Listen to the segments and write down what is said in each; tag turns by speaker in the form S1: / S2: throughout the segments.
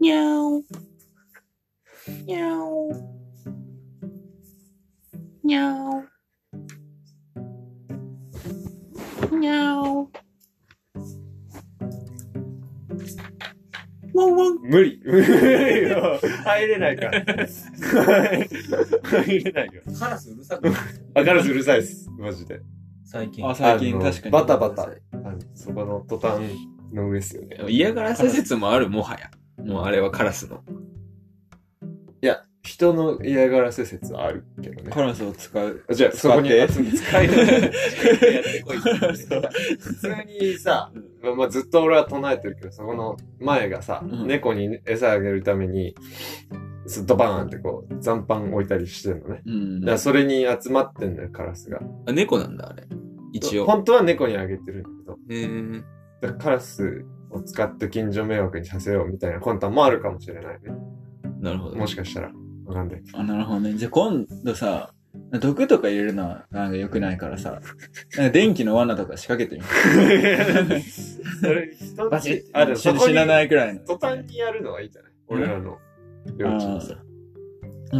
S1: にゃお。にゃお。にゃお。にゃお。ワンワン。
S2: 無理。無理よ。入れないから。入れないよ。
S3: カラスうるさくない？
S2: あ、カラスうるさいです。マジで。
S3: 最近。
S4: あ、最近
S2: あの
S4: 確かに。
S2: バタバタ。あのそこのトタンの上ですよね。
S1: 嫌がらせ説もある、もはや。もうあれはカラスの。
S2: いや、人の嫌がらせ説はあるけどね。
S4: カラスを使う。
S2: じゃあ、そこに
S4: 使
S2: い 普通にさ、まあまあ、ずっと俺は唱えてるけど、そこの前がさ、
S4: うん
S2: 猫に餌あげるために、すドバーンってこう、残飯置いたりしてんのね。
S4: うん
S2: だからそれに集まってんのよ、カラスが。
S1: あ、猫なんだ、あれ。一応。
S2: 本当は猫にあげてるんだけど、
S1: へー
S2: だからカラスを使って近所迷惑にさせようみたいな魂胆もあるかもしれないね。
S1: なるほど。
S2: もしかしたら。わかんない。
S4: あ、なるほどね。じゃあ今度さ、毒とか入れるのはなんか良くないからさ、なんか電気の罠とか仕掛けてみる。
S2: それ、人
S4: バチッ
S2: あ、でもそこに
S4: 死なないくらいの。
S2: 途端にやるのはいいんじゃない？俺らの領地にさ。
S4: うん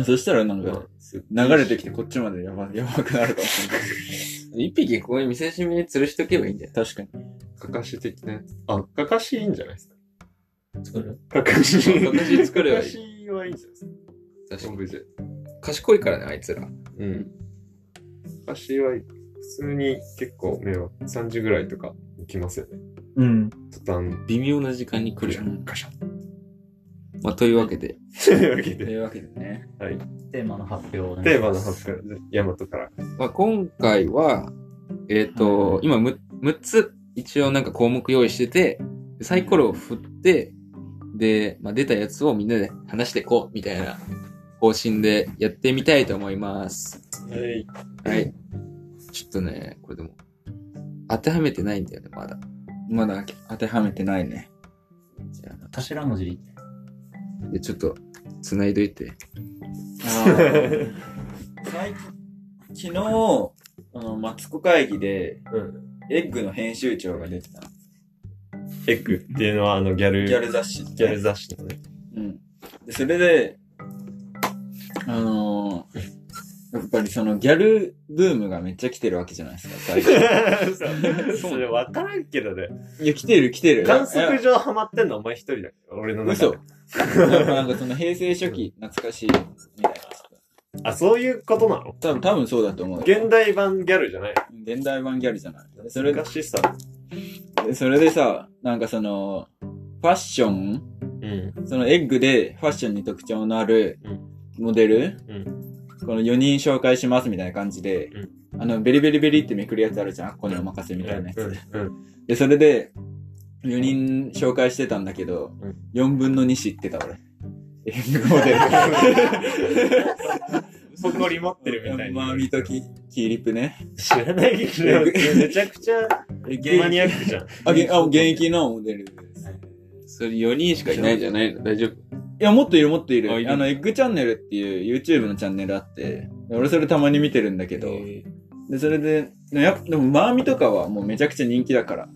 S4: そしたらなんか、
S2: うん
S4: 流れてきてこっちまでやばやばくなるかもしれない。
S1: 一匹ここに見せしめに吊るしとけばいいんじゃない？
S4: 確かに。
S2: かかし的なやつ。あ、かかしいいんじゃないですか？
S3: 作る？
S2: かかし。
S1: かかし作ればいい
S2: かかしはいいんじゃないですか？
S1: 確かに。
S2: オブジェ。
S1: 賢いからね、あいつら。
S2: うん。かかしはいい。普通に結構迷惑。3時ぐらいとか行きますよね。
S4: うん。
S2: 途端。
S1: 微妙な時間に来るよ。
S2: ガシャン。
S1: まあ、というわけで。
S2: というわけで、
S4: というわけでね。
S2: はい。
S3: テーマの発表をね
S2: テーマの発表、ヤマトから。
S1: まあ、今回は、えっ、と、
S4: はい
S1: 今む、6つ、一応なんか項目用意してて、サイコロを振って、で、まあ、出たやつをみんなで話していこう、みたいな方針でやってみたいと思います。
S2: はい。
S1: はい。ちょっとね、これでも、当てはめてないんだよね、まだ。
S4: まだ当てはめてないね。
S1: じゃ
S3: 頭文字でいい
S1: あ、でちょっと、繋いどいて。
S4: あ 昨日、あの、マツコ会議で、
S2: うん。
S4: エッグの編集長が出てたの。
S2: エッグっていうのは、あの、ギャル、
S4: ギャル雑誌。
S2: ギャル雑誌のね。
S4: うん。で、それで、あのーやっぱりそのギャルブームがめっちゃ来てるわけじゃないですか、最近。
S2: それ分からんけどね。
S4: いや、来てる来てる。
S2: 観測上ハマってんのお前一人だけど、俺の中
S4: 嘘。
S2: で。
S4: やっぱなんかその平成初期、懐かしい、みたいな。
S2: あ、そういうことなの？
S4: 多分、多分そうだと思う。
S2: 現代版ギャルじゃない？
S4: 現代版ギャルじゃない。でそれで、
S2: 昔さ。
S4: でそれでさ、なんかその、ファッション？
S2: うん。
S4: そのエッグでファッションに特徴のあるモデル、
S2: うん
S4: この4人紹介しますみたいな感じで、あの、ベリベリベリってめくるやつあるじゃん？あっこにお任せみたいなやつ。
S2: うん。
S4: で、それで、4人紹介してたんだけど、
S2: うん
S4: 4分の2知ってた俺。エッグモデル。
S2: 誇り持ってるみたいな。
S4: まあ、見とき、キーリップね。
S2: 知らないけど、めちゃくちゃマニアックじゃん。
S4: あ、げあ現役のモデルです。
S1: それ4人しかいないんじゃないの？大丈夫？
S4: いや、もっといるもっといる。
S1: あいる
S4: あの、エッグチャンネルっていう YouTube のチャンネルあって、俺それたまに見てるんだけど、で、それで、でもでも、マーミとかはもうめちゃくちゃ人気だから。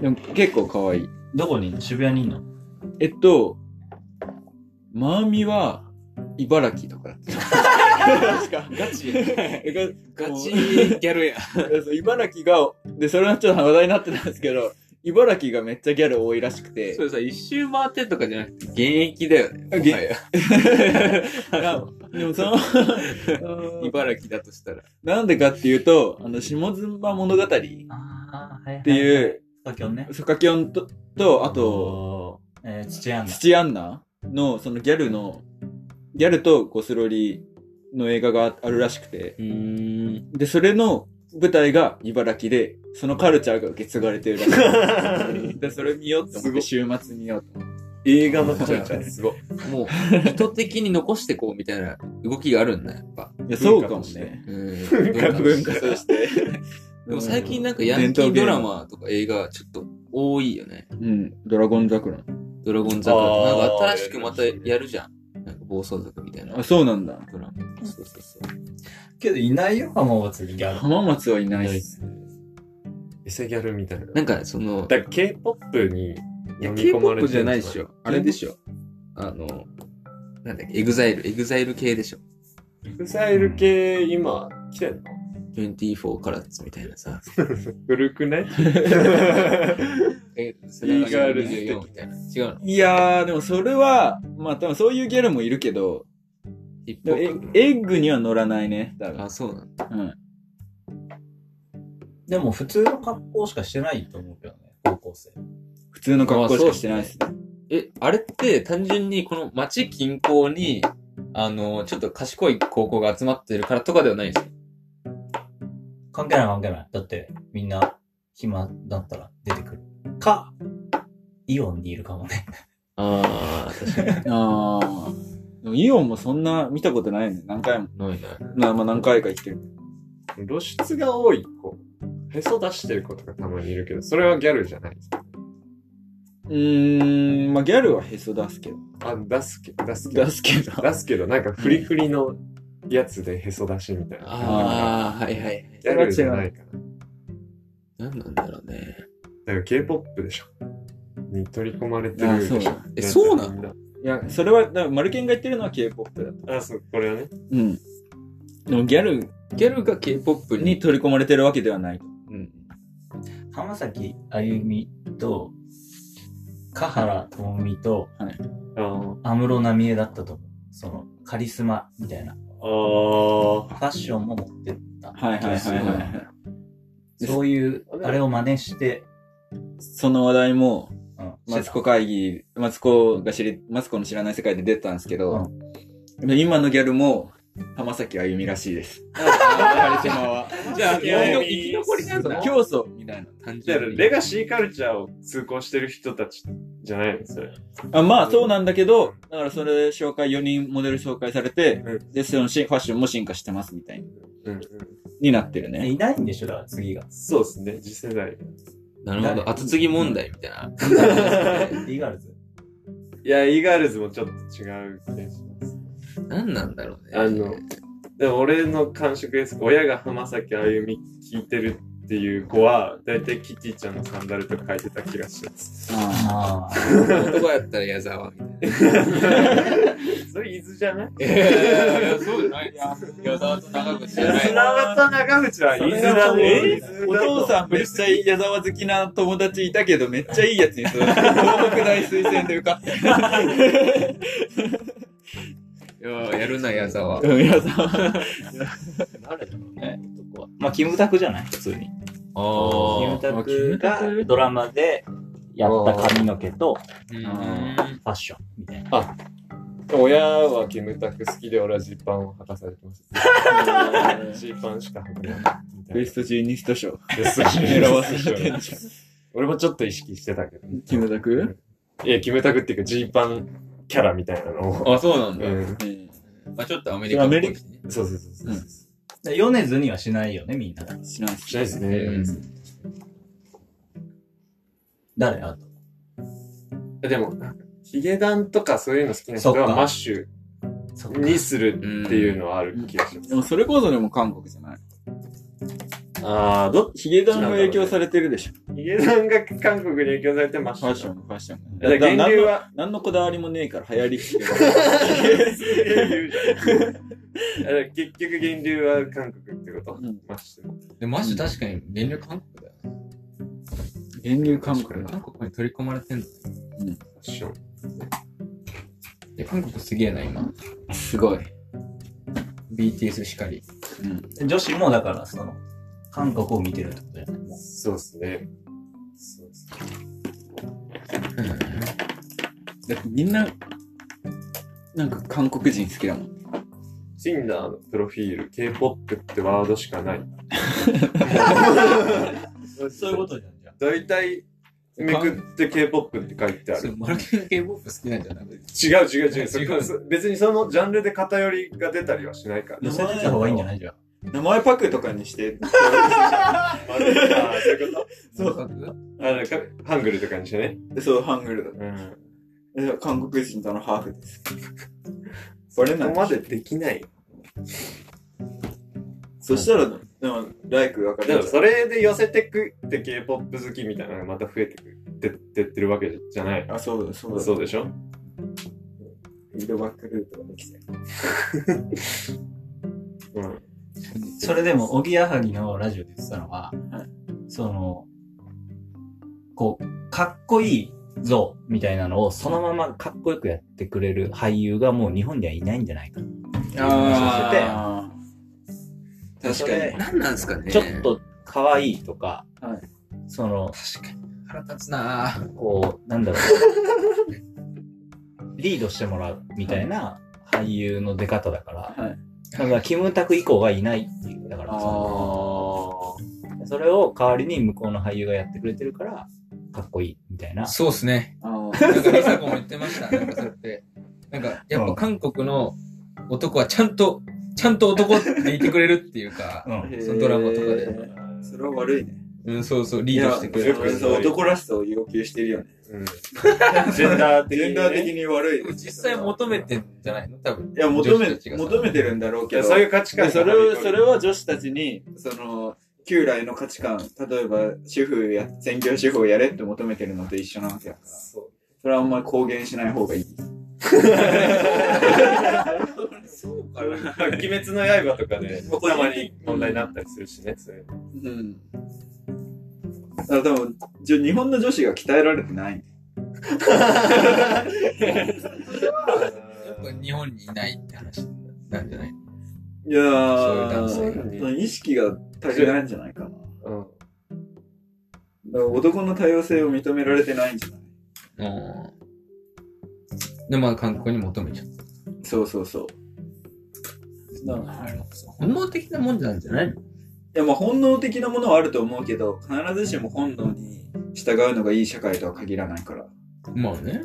S4: でも結構可愛い。
S3: どこに？いんの渋谷にいんの？
S4: えっと、マーミは、茨城とかだった。
S1: ガチ
S4: え
S1: ガチギャルや。
S4: 茨城が、で、それはちょっと話題になってたんですけど、茨城がめっちゃギャル多いらしくて
S1: そ、れさ、一周回ってとかじゃなくて、現役だよね。
S4: あ
S1: もはや
S4: いやでもその、
S1: 茨城だとしたら。
S4: なんでかっていうと、あの、下妻物語っ
S3: て
S4: いう、
S3: スカキョンね。
S4: ソカキョンと、と、あと、
S3: えー、父やんだ。
S4: 土アンナの、そのギャルの、ギャルとゴスロリの映画があるらしくて。で、それの舞台が茨城で、そのカルチャーが受け継がれてるらしい。で、それ見ようと思って、週末見ようと思って。
S2: 映画のカルチャーすごい。
S1: もう、意図的に残してこうみたいな動きがあるんだ、やっぱ。
S4: いや、そうかもね。
S1: うん。
S2: 文化
S4: 文化として。
S1: でも最近なんかヤンキードラマとか映画ちょっと多いよね。
S4: うん、ドラゴン桜。
S1: ドラゴン桜とか。
S2: あー
S1: なんか新しくまたやるじゃん。なんか暴走族みたいな
S4: あ、。そうなんだ。
S1: ドラマ。そうそうそう。
S3: けどいないよ、浜松にギャル。
S4: 浜松はいないっす。
S2: エセギャルみたいな。
S1: なんかその、
S2: だから K-POP に
S1: いや
S2: 飲み込まれ
S1: K-POP
S2: て
S1: じゃないでしょ。あれでしょ。あの、なんだっけ、 EXILE、EXILE 系でしょ。
S2: エグザイル系、今、来てんの？
S1: 24karats みたいなさ。
S2: 古くない
S1: え、そ
S2: れが
S1: 24みたいな。違うの？
S4: いやー、でもそれは、まあ多分そういうギャルもいるけど、え、egg には載らないね、多分。
S1: あ、そうなんだ。
S4: うん。
S3: でも普通の格好しかしてないと思うけどね、高校生。
S4: 普通の格好しかしてないですね。
S1: え、あれって単純にこの街近郊に、あの、ちょっと賢い高校が集まってるからとかではないんですよ。
S3: 関係ない関係ない。だって、みんな暇だったら出てくる。か、イオンにいるかもね。
S1: ああ、確かに。
S4: あー。でもイオンもそんな見たことないね。何回も。
S1: ないね。
S4: なまあ何回か行ってる。
S2: 露出が多い子。へそ出してる子とかたまにいるけど、それはギャルじゃないですか。
S4: うーん、まあギャルはへそ出すけど。
S2: あ、出すけど、出すけど
S4: 出。すけど。
S2: 出すけど、なんかフリフリのやつでへそ出しみたいな。
S1: ああ、はいはい。
S2: ギャルじゃないかな。
S1: 何なんだろうね。
S2: だから K-POP でしょ。に取り込まれてるでしょ
S4: あそう。
S1: えそうな
S2: ん
S4: いや、それは、だマルケンが言ってるのは K-POP だった。
S2: あ、そう、これはね。
S4: うん。でもギャル
S1: ギャルが K-POP に、
S4: に取り込まれてるわけではない。
S1: うん。
S3: 浜崎あゆみと、香原朋美と、安室奈美恵だったと思う。その、カリスマみたいな。
S2: あー。
S3: ファッションも持ってった。
S4: はいはいはいはい。
S3: そういう、あれを真似して、
S4: その話題も、
S3: うん。
S4: マツコ会議、マツコが知り、マツコの知らない世界で出たんですけど、で今のギャルも、浜崎あゆみらしいです。カリスマは。
S1: じゃあ、生き残りなんだ。
S4: 競争みたいな。
S1: 単
S2: だから
S1: 純に。
S2: レガシーカルチャーを通行してる人たちじゃないの？それ。
S4: あまあそうなんだけど、だからそれ紹介、4人モデル紹介されて、
S2: うん
S4: で、そのしファッションも進化してますみたいに
S2: うんうん。
S4: になってるね。
S3: いないんでしょ？だから次が。
S2: そうですね、次世代。
S1: なるほど。後継ぎ問題みたいな。
S3: イガールズ。
S2: いや、イーガールズもちょっと違う気がします。
S1: 何なんだろうね。
S2: あの、でも俺の感触です。親が浜崎あゆみ聞いてるっていう子は、だいたいキティちゃんのサンダルとか書いてた気がします。
S4: あ
S3: ああ。
S1: 男やったら矢沢みたいな。
S2: それ伊豆じゃない？
S1: いやいやいや、そうじゃない。矢沢と長渕じゃない。
S2: 砂と長渕は伊豆だね。
S4: お父さんめっちゃ矢沢好きな友達いたけど、めっちゃいいやつにその 東北大推薦で受かって。
S1: いややるな、矢沢。
S4: うん矢沢。
S3: 誰だろうね、男は。まあ、キムタクじゃない？普通に。
S1: あ
S3: キムタクがドラマでやった髪の毛と
S1: うん
S3: ファッションみたいな。
S2: 親はキムタク好きで俺はジーパンを履かされてます。ジーパンしか履かない。みたい
S4: ベストジーニスト賞。
S2: 俺もちょっと意識してたけど。
S4: キムタク？
S2: いや、キムタクっていうかジーパンキャラみたいなのを。
S1: あ、そうなんだ。
S2: うん。
S4: うん
S1: まあちょっとアメリカっぽいしね。
S2: そうそうそうそう。
S4: うん
S3: で米津にはしないよね、みんな。
S4: 知らない
S2: しないですね。
S1: うん
S3: 誰？あと。
S2: でも、ヒゲダンとかそういうの好きな人は
S3: そっか
S2: マッシュ
S3: そっか
S2: にするっていうのはある気がします。
S4: でもそれこそでも韓国じゃない？
S2: ああ、どっ
S4: ヒゲダンが影響されてるでしょ。
S2: ヒゲダンが韓国に影響されてマッシュ。
S4: ファッション、ファッション。
S2: だから源流は、
S4: 何のこだわりもねえから流行り
S2: 結局源流は韓国ってこと、
S4: うん
S2: マッシュの。
S1: で、マッシュ確かに源流韓国だよね。
S4: 源流韓国だ。
S1: 韓国に取り込まれてんの。
S2: ファッション。
S1: で、韓国すげえな、今。
S4: すごい。
S1: BTS しかり。
S4: うん。
S3: 女子もだから、その、韓国を見てるってことだよね。
S2: そうですね。そうですね。
S4: だってみんな、なんか韓国人好きだもん。
S2: Tinder のプロフィール、K-POP ってワードしかない。
S3: そういうことじゃん、じゃあ。
S2: 大体、めくって K-POP って書いてある。
S1: マルケン K-POP 好きなんじゃなくて。
S2: 違う違う違う。そ
S1: 違う
S2: そ別にそのジャンルで偏りが出たりはしないから。
S3: 寄せてた方がいいんじゃない？じゃん。
S4: 名前パクとかにして、
S2: ああ、そういうこ
S1: そう。
S2: とあのかハングルとかにしてね。
S4: そう、ハングルだ。
S2: うん。
S4: え韓国人とのハーフです。バレない
S2: そこまでできない。
S4: そしたら、でも、ライク分か
S2: でも
S4: る
S2: それで寄せてくって K-POP 好きみたいなのがまた増えてくってってってるわけじゃない。
S4: あ、そうだ、そうだ。
S2: そうでしょ？
S4: ィードバックルートができて。
S5: うん。
S3: それでも、おぎやはぎのラジオで言ってたのは、
S4: はい
S3: その、こう、かっこいい像みたいなのをそのままかっこよくやってくれる俳優がもう日本にはいないんじゃないか。
S4: あー確かに。
S1: 何なんすかね？
S3: ちょっと可愛いとか、
S4: はい
S3: その、
S1: 確かに。腹立つなぁ。
S3: こう、なんだろう。リードしてもらうみたいな俳優の出方だから、
S4: はい。
S3: だからキムタク以降がいないっていう。だからそのそれを代わりに向こうの俳優がやってくれてるから、かっこいいみたいな。
S1: そうっすね。なんかリサ子も言ってました。なんかそれって。なんか、やっぱ韓国の男はちゃんと、ちゃんと男っていてくれるっていうか、
S3: うん。
S1: そのドラマとかで
S4: それは悪いね。
S1: うん、そうそう、リードしてくれる。
S4: そう男らしさを要求してるよね。
S5: うん。ジェンダー的。
S4: ジェンダー的に悪い。
S1: 実際求めてんじゃない？の多分。
S4: いや、求め求めてるんだろうけど。
S5: そういう価値観
S4: でそれを、それを女子たちに、その、旧来の価値観、例えば、主婦や、専業主婦をやれって求めてるのと一緒なわけだから。
S5: そう。
S4: それはあんまり公言しない方がいい。
S1: そうか
S5: 鬼滅の刃とかで、たまに問題になったりするしね、そういうの。
S4: うん。だから多分、じゃ日本の女子が鍛えられてない。
S1: やっぱ日本にいないって話なんじゃない？
S4: いや
S1: そういう男
S4: ー、
S5: 性
S4: その意識が足りないんじゃないかな。
S5: うん。
S4: だから男の多様性を認められてないんじゃない？
S1: うん。で、まあ韓国に求めちゃっ
S4: そうそうそう。
S1: た。本能的なもんなんじゃない
S4: いや、まあ本能的なものはあると思うけど、必ずしも本能に従うのがいい社会とは限らないから。い
S1: まあね。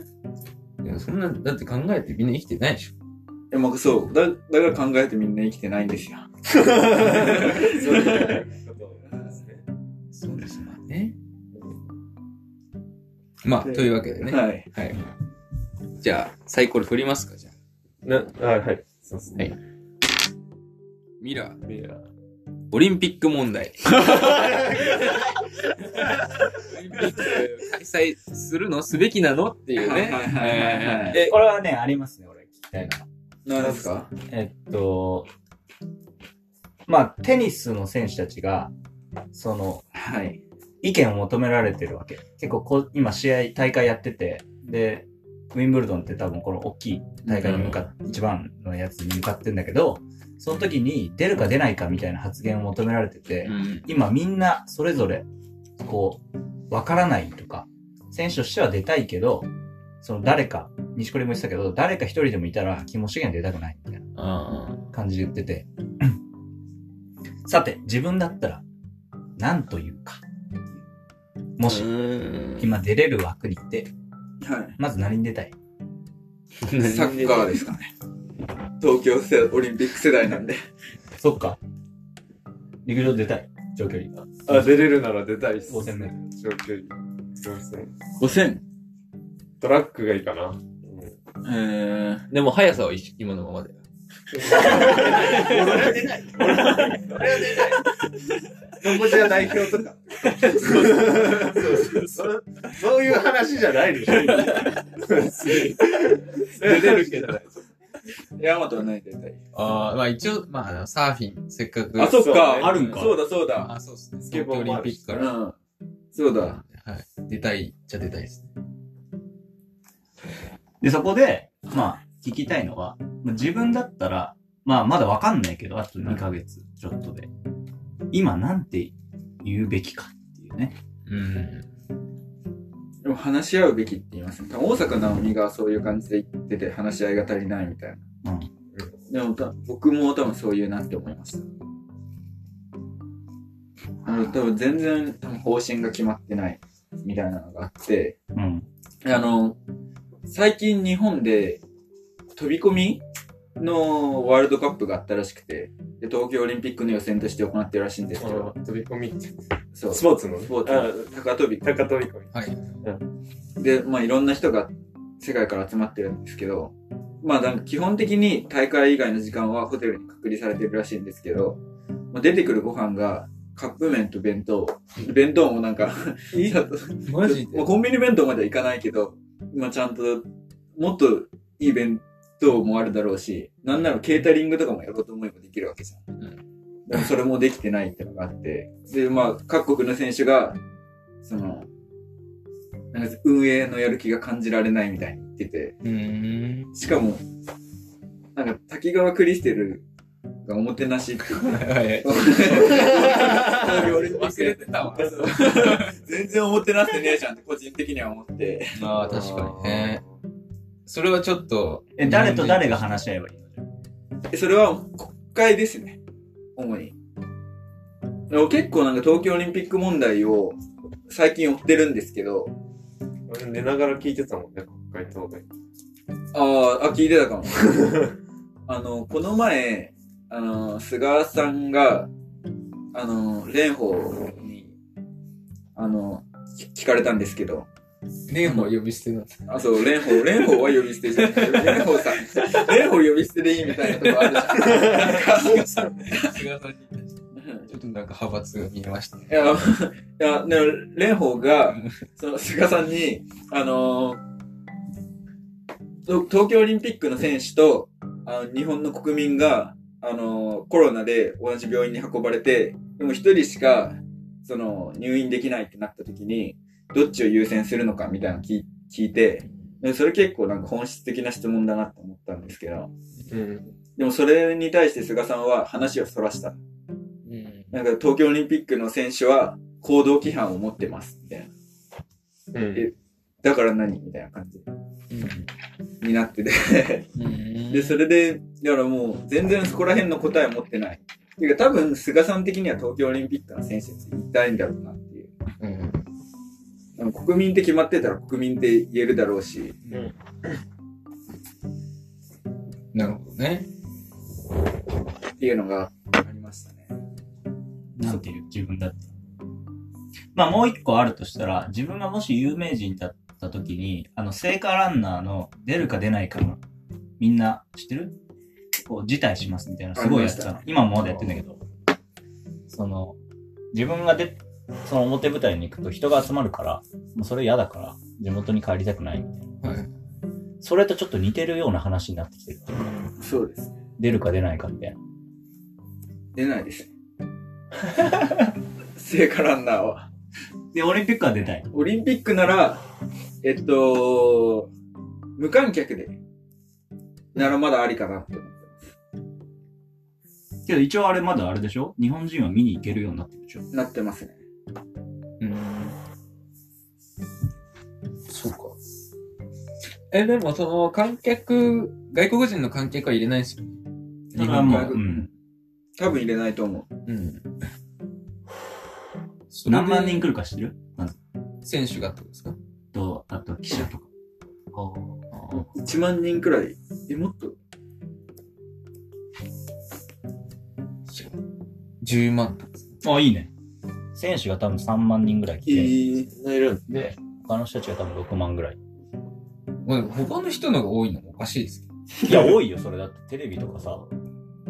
S1: いや、そんな、だって考えてみんな生きてないでしょ。
S4: や、まあそう。だ、だから考えてみんな生きてないんですよ。
S5: そういうことですね。
S1: そうですまあね。まあ、というわけでね。
S4: はい。
S1: はい。じゃあ、サイコロ振りますか、じゃあ。
S5: な、あ、はい。そうですね。
S1: ミラー、
S5: ミラー。
S1: オリンピック問題。オリンピック開催するの？すべきなの？っていうね。
S4: はいはいはいはい
S1: えー
S3: え、これはね、ありますね、俺、聞きたいのは。
S4: 何ですか？
S3: えっと、まあ、テニスの選手たちが、その、
S4: はい。
S3: 意見を求められてるわけ。結構こう、今試合、大会やってて、で、ウィンブルドンって多分この大きい大会に向かっ、一番のやつに向かってんだけど、その時に出るか出ないかみたいな発言を求められてて、
S1: うん。
S3: 今みんなそれぞれ、こう、わからないとか、選手としては出たいけど、その誰か、西堀も言ってたけど、誰か一人でもいたら、気持ちが出たくないみたいな
S1: あ
S3: 感じで言ってて。さて、自分だったら、何というか。もし、
S1: うん。
S3: 今出れる枠にいて、
S4: はい。
S3: まず何に出たい？
S4: サッカーですかね。東京世オリンピック世代なんで。
S3: そっか。陸上出たい。長距離。
S5: あ、出れるなら出たいっす。
S3: 5000メート
S5: 長距離。すいません。
S4: 5000?
S5: トラックがいいかな。うん
S4: えー、
S1: でも速さは今のままで。
S5: 俺は出ない。俺は出ない。カンボジア代表とか。そういう話じゃないでしょ。出れるけど。
S4: ヤマトは何出たい
S1: ああ、まあ一応、まあサーフィン、せっかく。
S4: あ、そっか。
S3: あるんか
S4: そうだそうだ。
S1: あ、そうっすね。
S5: スケボー
S1: オリンピックから。
S4: うん。そうだ。
S1: はい。出たいっちゃ出たいですね。
S3: で、そこで、まあ、聞きたいのは、まあ自分だったら、まあ、まだわかんないけど、あと2ヶ月ちょっとで、今なんて言うべきかっていうね。
S1: うん。
S4: でも話し合うべきって言いますね。大阪直美がそういう感じで言ってて話し合いが足りないみたいな。
S3: うん。
S4: でもた僕も多分そういうなって思いました。あの、多分全然多分方針が決まってないみたいなのがあって、
S3: うん。
S4: あの、最近日本で飛び込みのワールドカップがあったらしくて、で東京オリンピックの予選として行ってるらしいんですけど、
S5: 飛び込み。
S4: そう。
S5: スポーツの？
S4: スポーツ
S5: あ
S4: 高飛び。
S5: 高飛び込み。
S1: はい。
S4: で、まあいろんな人が世界から集まってるんですけど、まあなんか基本的に大会以外の時間はホテルに隔離されてるらしいんですけど、まあ、出てくるご飯がカップ麺と弁当。弁当もなんか、
S1: マジで？
S4: まあ、コンビニ弁当まではいかないけど、まあちゃんと、もっといい弁等もあるだろうし、なんならケータリングとかもやろうと思えばできるわけじゃん。
S1: うん
S4: でもそれもできてないってのがあって、で、まあ、各国の選手が、その、なんか運営のやる気が感じられないみたいに言ってて、
S1: うーん。
S4: しかも、なんか滝川クリステルがおもてなしって 言。
S1: 忘れてたわ。
S4: 全然おもてなしてねえじゃんって個人的には思って。
S1: まあ、確かにね。それはちょっと。
S3: え、誰と誰が話し合えばいいの？
S4: でそれは国会ですね。主に。でも結構なんか東京オリンピック問題を最近追ってるんですけど、
S5: 俺寝ながら聞いてたもんね、国会答弁。
S4: あーあ、聞いてたかも。あの、この前、あの、菅さんが、あの、蓮舫に、あの、聞聞かれたんですけど、
S1: 蓮舫呼び捨てなんです
S4: あ、そう、蓮舫、蓮舫は呼び捨てじゃん。蓮舫さん、蓮舫呼び捨てでいいみたいなとこあるじゃん。な んか
S1: 菅さんに。ちょっとなんか派閥が見えましたね
S4: い。や、いや、ね、蓮舫が、その、菅さんに、あのーと東京オリンピックの選手と、あの、日本の国民が、あのーコロナで同じ病院に運ばれて、でも一人しか、その、入院できないってなった時に、どっちを優先するのかみたいなの聞いて、でそれ結構なんか本質的な質問だなって思ったんですけど、
S5: うん。
S4: でもそれに対して菅さんは話をそらした。
S1: うん。
S4: なんか東京オリンピックの選手は行動規範を持ってます、みたいな。
S5: うん。
S4: えだから何みたいな感じになってて。
S1: うん。
S4: で、それで、だからもう全然そこら辺の答えを持ってない。ていうか多分菅さん的には東京オリンピックの選手に言いたいんだろうなっていう。
S1: うん。
S4: あの国民って決まってたら国民って言えるだろうし。
S1: なるほどね。
S4: っていうのがありましたね。
S3: なんていう自分だって。まあもう一個あるとしたら、自分がもし有名人だった時に、あの、聖火ランナーの出るか出ないかの、みんな知ってる？こう、辞退しますみたいな、すごいやっての。今もまだやってんだけど、その、自分がで、その表舞台に行くと人が集まるから、もうそれ嫌だから、地元に帰りたくないみたいな。
S1: はい。
S3: それとちょっと似てるような話になってきてる。
S4: そうですね。
S3: 出るか出ないかみたいな。
S4: 出ないですね。聖火ランナーは。
S3: で、オリンピックは出たい。
S4: オリンピックなら、えっと、無観客で、ならまだありかなって思ってます。
S3: けど一応あれまだあれでしょ？日本人は見に行けるようになってるでしょ？
S4: なってますね。
S1: うん。そうか。え、でもその観客、外国人の観客は入れないですよね。
S3: 日本も。うん。
S4: 多分入れないと思う。
S1: うん。
S3: 何万人来るか知ってる？まず。
S1: 選手がってことですか？
S3: と、あと記者とか。あ
S4: 1万人くらい？え、もっと
S1: ？10万。
S3: あ、いいね。選手が多分3万人ぐらい来て、
S4: ー、
S5: いる
S3: で、他の人たちが多分6万ぐらい。
S1: まあ他の人のが多いの？もおかしいですけど。
S3: いや、多いよ、それだって。テレビとかさ、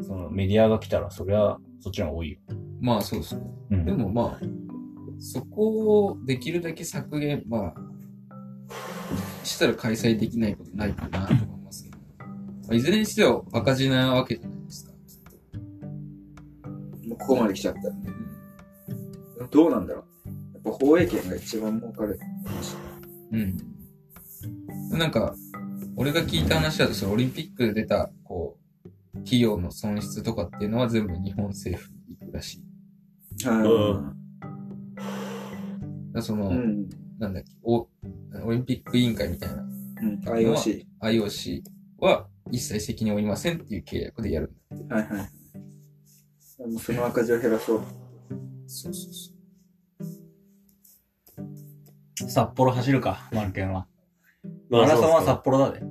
S3: そのメディアが来たら、そりゃ、そっちの方が多いよ。
S1: まあそうですね。
S3: うん。
S1: でもまあ、そこをできるだけ削減、まあ、したら開催できないことないかなと思いますけど。まあ、いずれにしては赤字なわけじゃないですか。
S4: もうここまで来ちゃったらね。どうなんだろう。やっぱ放映権が一番儲かる。
S1: うん。なんか、俺が聞いた話だと、そのオリンピックで出た、こう、費用の損失とかっていうのは全部日本政府に行くらしい。
S4: は
S1: だからその、
S4: い。うん。
S1: なんだっけ、お、オリンピック委員会みたいな
S4: うん。IOC。
S1: IOC は一切責任を負いませんっていう契約でやる。
S4: はいはい。もうその赤字を減らそう。
S1: そうそうそ
S3: 札幌走るか、マルケンは。
S5: まあ
S3: マラソンは札幌だで。
S4: でも、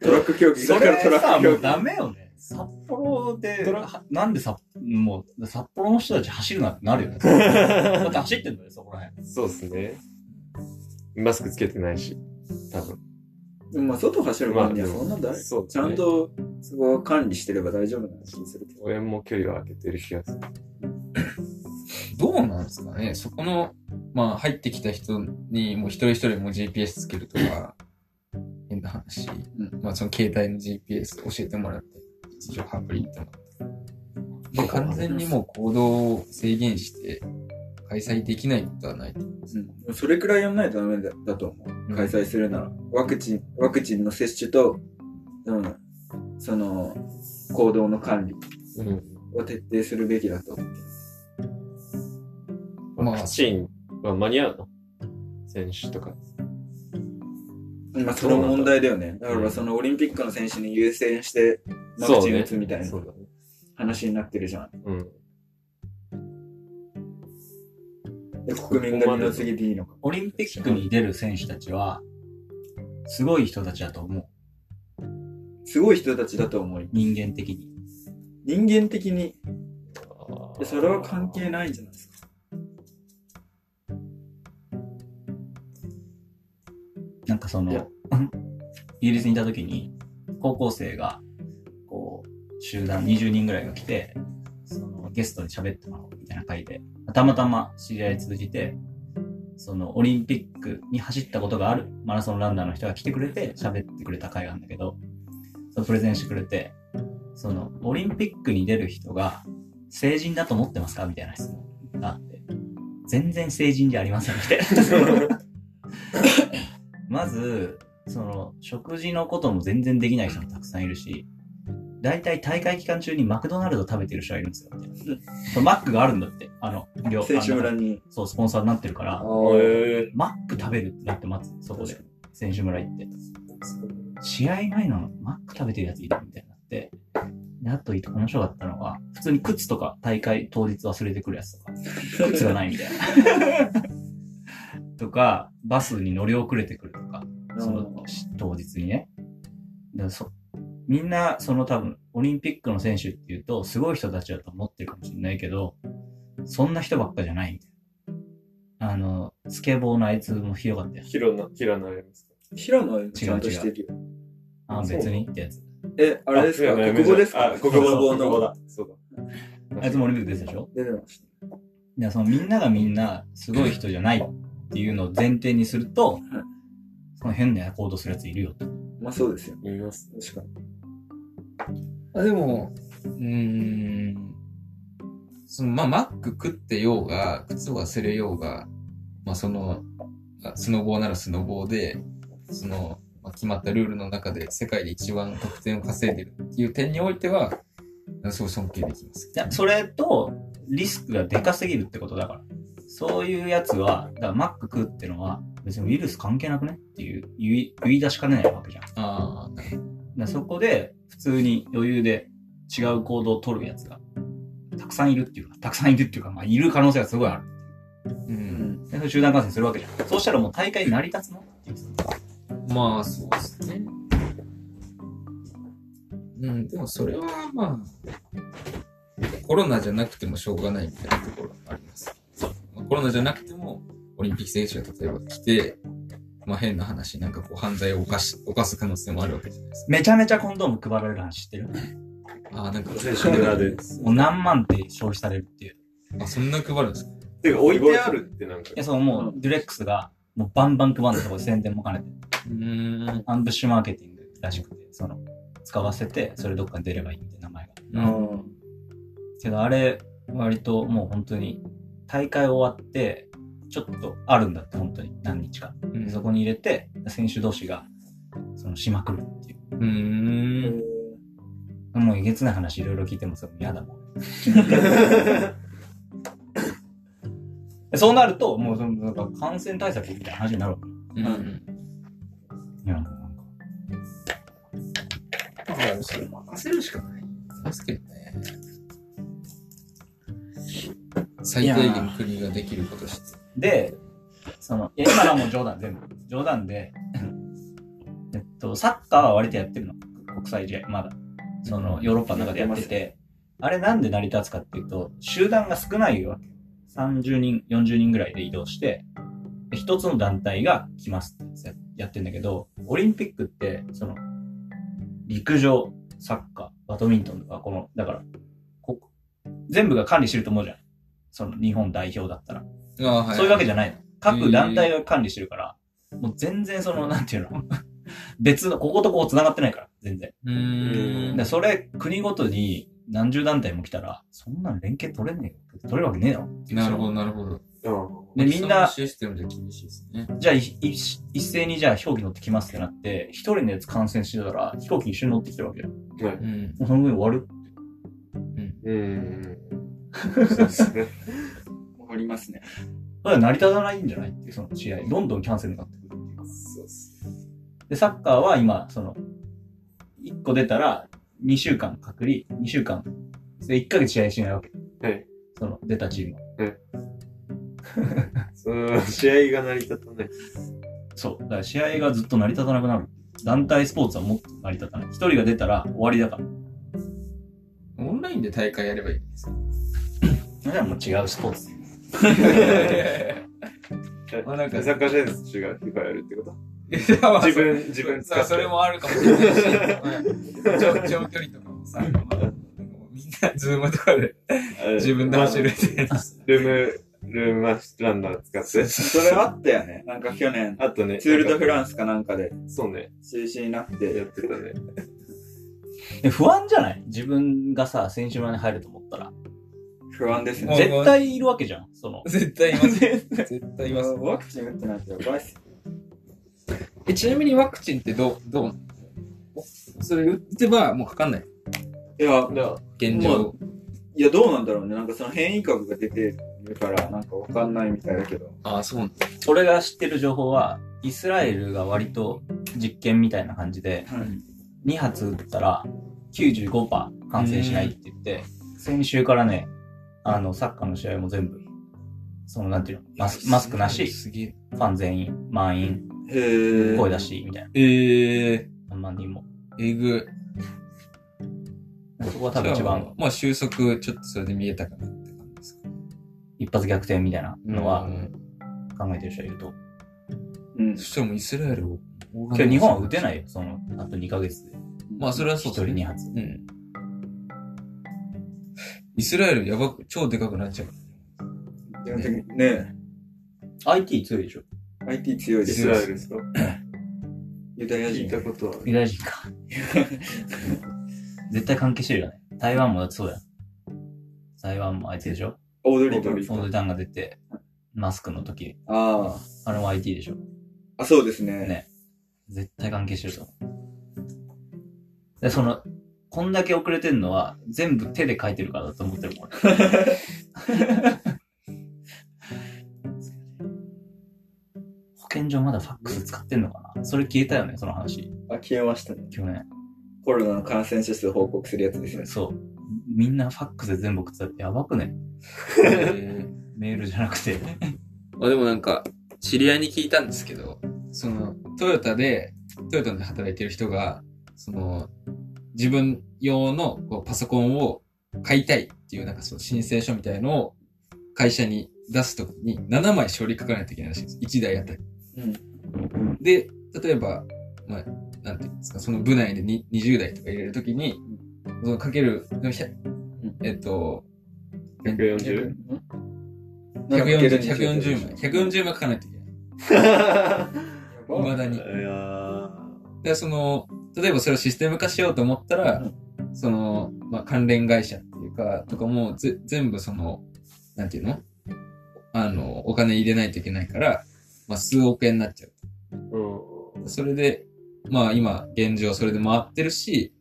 S4: トラック競技。だからトラック競技。
S3: もうダメよね。札幌で、はなんでさ、もう、札幌の人たち走るなってなるよね。だって走ってんだよ、そこら辺。
S5: そうですね。マスクつけてないし、多分。
S4: でもまあ、外走る分には
S5: まあ
S4: そんな大
S5: そうね
S4: ちゃんと、そこは管理してれば大丈夫な気するけど。
S5: 俺も距離は空けてる気がする。
S1: う。どうなんですかねそこの、まあ入ってきた人にもう一人一人もう GPS つけるとか、え変な話、
S4: うん
S1: まあその携帯の GPS 教えてもらって、位置情報アプリってもらって。で、完全にもう行動を制限して、開催できないことはない。
S4: うん。それくらいやんないとダメだだと思う。
S1: うん
S4: 開催するなら。ワクチン、ワクチンの接種と、うん、その、行動の管理
S2: うん。
S4: を徹底するべきだと思う。
S1: まあ
S2: ワクチンは間に合うの？選手とか。
S4: まあ、その問題だよね。だから、そのオリンピックの選手に優先して、ワクチン打つみたいな。話になってるじゃん。
S2: うん。
S4: 国民が二の次でいいのか。
S3: オリンピックに出る選手たちは、すごい人たちだと思う。
S4: すごい人たちだと思い。
S3: 人間的に。
S4: 人間的に、でそれは関係ないんじゃないですか。
S3: なんかその、イギリスにいた時に、高校生が、こう、集団20人ぐらいが来て、そのゲストに喋ってもらおう会で、たまたま知り合い通じて、そのオリンピックに走ったことがあるマラソンランナーの人が来てくれて喋ってくれた会があるんだけど、そのプレゼンしてくれて、そのオリンピックに出る人が成人だと思ってますか？みたいな質問があって、全然成人じゃありませんみたいな。まず、その、食事のことも全然できない人もたくさんいるし、大体大会期間中にマクドナルド食べてる人がいるんですよ。マックがあるんだって。あの、両
S4: 選手村に。
S3: そう、スポンサーになってるから、
S2: へ
S3: マック食べるってなってます、そこで。選手村行って。試合前のマック食べてるやついるみたいになって。で、あと面白かったのが、普通に靴とか大会当日忘れてくるやつとか、靴がないみたいな。とか、バスに乗り遅れてくるとか、その当日にね。だそみんな、その多分、オリンピックの選手っていうと、すごい人たちだと思ってるかもしれないけど、そんな人ばっかじゃないみたいな。あの、スケボーのあいつもひどかったよ。
S2: ヒロナ、ヒラナやりますか？
S4: 平野はちゃんとしてるよ。
S3: あ、別にってやつ。
S4: え、あれですか？国語ですか？
S2: あ、国語だ。
S4: の
S2: 国語だ。そうだ。
S3: あいつもオリンピック出てたでしょ？
S4: 出てました。
S3: いや、そのみんながみんなすごい人じゃないっていうのを前提にすると、その変な行動するやついるよと。
S4: まあそうですよ。
S2: 言います。
S4: 確かに。
S1: あでも、うーん、その、まあ、マック食ってようが、靴忘れようが、まあ、その、あスノボーならスノボーで、その、まあ、決まったルールの中で世界で一番得点を稼いでるっていう点においては、すごい尊敬できます。
S3: いや、それと、リスクがでかすぎるってことだから。そういうやつは、だからマック食うってのは、別にウイルス関係なくねっていう言い言い出しかねないわけじゃん。
S1: ああ、
S3: そこで、普通に余裕で違う行動を取るやつが、たくさんいるっていうか、たくさんいるっていうか、まあ、いる可能性がすごいある。
S1: ど。うん。
S3: でそれ集団感染するわけじゃん。そうしたらもう大会成り立つの？っていう。
S1: まあ、そうですね。うん、でもそれはまあ、コロナじゃなくてもしょうがないみたいなところがあります。まあコロナじゃなくても、オリンピック選手が例えば来て、まあ変な話、なんかこう犯罪を犯し、犯す可能性もあるわけじゃないです
S3: めちゃめちゃコンドーム配られる話知ってる？
S1: か。ああ、なんか、
S2: 選手村で。
S3: もう何万って消費されるっていう。
S1: あ、そんな配るんですか？
S2: てか、置いてあるってなんか
S3: い。や、そのもう、デュレックスが、もうバンバン配るとこで宣伝も兼ねて、
S1: うーん。
S3: アンブッシュマーケティングらしくて、その、使わせて、それどっかに出ればいいみたいな名前が。
S1: うん。
S3: けど、あれ、割ともう本当に、大会終わって、ちょっとあるんだって、本当に、何日か。
S1: うん
S3: でそこに入れて、選手同士が、その、しまくるっていう。
S1: うーん。
S3: もうえげつない話いろいろ聞いてもそれ嫌だもん。そうなると、もうその、なんか感染対策みたいな話になるわけ。
S1: うん。
S3: いや、なんか。
S1: だから、それ任せるしかない。ですけどね。最低限国ができることして。
S3: で、その、いや今のはもう冗談、全部。冗談で、えっと、サッカーは割とやってるの。国際試合、まだ。その、ヨーロッパの中でやってて、あれなんで成り立つかっていうと、集団が少ないわけ。30人、40人ぐらいで移動して、で一つの団体が来ますってややってんだけど、オリンピックって、その、陸上、サッカー、バドミントンとか、この、だから、こ全部が管理してると思うじゃん。その日本代表だったら。
S1: はい。
S3: そういうわけじゃ
S1: ない。
S3: の。各団体が管理してるから、もう全然その、なんていうの？別の、こことここ繋がってないから、全然。
S1: うーん。
S3: で、それ、国ごとに何十団体も来たら、そんなの連携取れねえよ。取れるわけねえだろ。
S1: なるほど、なるほど。
S2: うん。
S3: で、みんな、
S1: システムじゃ厳しいですね。
S3: じゃあ、いい一斉にじゃあ飛行機乗ってきますってなって、一人のやつ感染してたら、飛行機一緒に乗ってきてるわけよ。
S2: はい。
S1: うん。
S3: もうその分終わる。
S2: うん。そうですね。
S4: ありますね。
S3: それは成り立たないんじゃないっていう、その試合。どんどんキャンセルになってくるっていうか。
S2: そうっす。
S3: で、サッカーは今、その、1個出たら、2週間隔離、2週間。で、1ヶ月試合しないわけ。
S2: はい。
S3: その、出たチームは。
S2: その、試合が成り立たない。
S3: そう。だから試合がずっと成り立たなくなる。団体スポーツはもっと成り立たない。一人が出たら終わりだから。
S1: オンラインで大会やればいいんですか？
S3: それはもう違うスポーツ。
S1: まあなんか
S2: サッカー選手が FIFA やるってこと？
S1: 自
S2: 自分、自分使って。
S1: さあ、それもあるかもしれないし、長長距離とかもさ、まあみんなズームとかで自分で走るってやつ。
S2: ルーム、ルームランナー使って。
S4: それあったよね。なんか去年、
S2: あとね、
S4: ツールドフランスかなんかで
S2: そうね、
S4: 中止になっ
S2: や
S4: て、
S2: ってたね。
S3: え不安じゃない？自分がさ、選手村に入ると思ったら。
S4: 不安ですね。
S3: 絶対いるわけじゃん。その。
S1: 絶対います。絶対います。
S4: ワクチン打ってないとやばいっす。
S1: え、ちなみにワクチンってどう、どうそれ打ってばもうかかんない？
S4: いや、
S1: 現状。
S4: いや、どうなんだろうね。なんかその変異株が出てるから、なんかわかんないみたいだけど。
S1: ああ、そうなんだ。
S3: 俺が知ってる情報は、イスラエルが割と実験みたいな感じで、2発打ったら95%感染しないって言って、先週からね、あの、サッカーの試合も全部、その、なんていうの、マスマスクなし。ファン全員、満員、
S4: へ
S3: 声出し、みたいな。
S1: ええ
S3: 何万人も。
S1: ー、えぐ。
S3: そこは多分一番
S1: まあ収束、ちょっとそれで見えたかなって感じですか。
S3: 一発逆転みたいなのは
S1: うん
S3: 考えてる人いると。
S4: うん
S1: そ。したらもうイスラエルを。
S3: けど日本は打てないよ、その、あと2ヶ月で。
S1: まあそれはそうですね
S3: 2発。
S1: うん。イスラエルやばく、超でかくなっちゃう。
S4: 基本的にね
S3: IT 強いでしょ
S4: IT 強い
S2: イス
S4: ですよ。
S2: ラエルですか？
S4: ユダヤ人
S2: 聞い。たことはある。
S3: ユダヤ人か。絶対関係してるよね。台湾もだってそうだよ。台湾もあいつでしょ？
S4: オードリーと
S2: オードリー
S3: オードリタンが出て、マスクの時、
S4: あ
S3: あれも IT でしょ
S4: あ。あ、そうですね。
S3: ね絶対関係してると思う。で、その、こんだけ遅れてんのは、全部手で書いてるからだと思ってるもん。保健所まだファックス使ってんのかな？それ消えたよね、その話。
S4: あ、消えましたね。
S3: 去年。
S4: コロナの感染者数報告するやつですね。
S3: そう。みんなファックスで全部送ってたってやばくね？
S1: えー
S3: メールじゃなくて。
S1: まあでもなんか、知り合いに聞いたんですけど、その、トヨタで、トヨタで働いてる人が、その、自分用のこうパソコンを買いたいっていうなんかその申請書みたいのを会社に出すときに7枚処理書かないといけないらしいんです。1台あたり。で、例えば、まあ、なんていうんですか、その部内でに20台とか入れるときに、そのかける、えっと、
S2: 140?
S1: 140、140枚。140枚書かないといけない。未だに。
S2: いやー
S1: で、その、例えばそれをシステム化しようと思ったら、その、まあ、関連会社っていうか、とかもぜ全部その、なんていうの？あの、お金入れないといけないから、まあ、数億円になっちゃう。
S2: うん。
S1: それで、まあ今、現状それで回ってるし、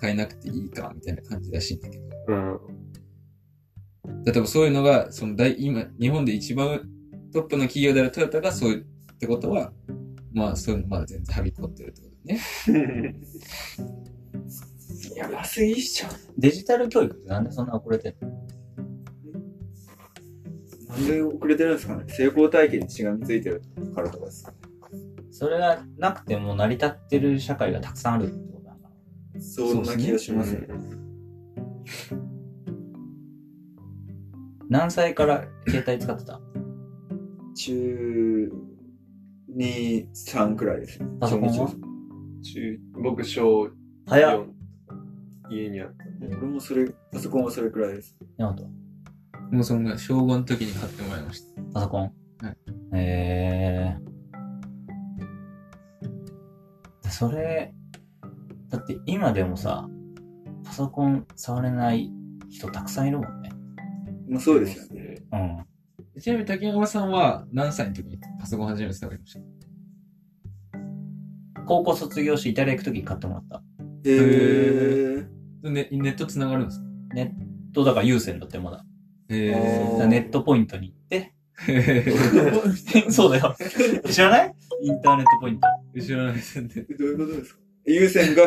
S1: 変えなくていいか、みたいな感じらしいんだけど。
S2: うん。
S1: 例えばそういうのが、その大、今、日本で一番トップの企業であるトヨタがそういうってことは、まあそういうのまだ全然はびこってるってことね。
S4: やばすぎっしょ。
S3: デジタル教育ってなんでそんな遅れてんの？
S4: なんで遅れてるんですかね成功体験にしがみついてるからとかですかね
S3: それがなくても成り立ってる社会がたくさんあるってことなのかな
S4: そんな気がしますね。
S3: 何歳から携帯使ってた？
S4: 中2、3くらいですね。
S3: パソコンは
S2: 中僕、小
S3: 早っ。
S2: 4家にあった。
S4: 俺もそれ、パソコンはそれくらいです。
S3: ヤマト
S1: もうそんな、小5の時に買ってもらいました。
S3: パソコン？
S1: はい。
S3: えー。それ、だって今でもさ、パソコン触れない人たくさんいるもんね。
S4: もうそうですよね。
S3: うん。
S1: ちなみに竹山さんは何歳の時にパソコン始めてたかりました？
S3: 高校卒業してイタリア行くとき買ってもらった。
S4: へー。
S1: ネネット繋がるんですか？
S3: ネットだから有線だってまだ。
S1: へ
S3: だ
S4: ー
S3: からネットポイントに行って、
S1: ー。
S3: そうだよ。知らない？インターネットポイント。だか
S1: 知らないですね。
S4: どういうことですか？優先が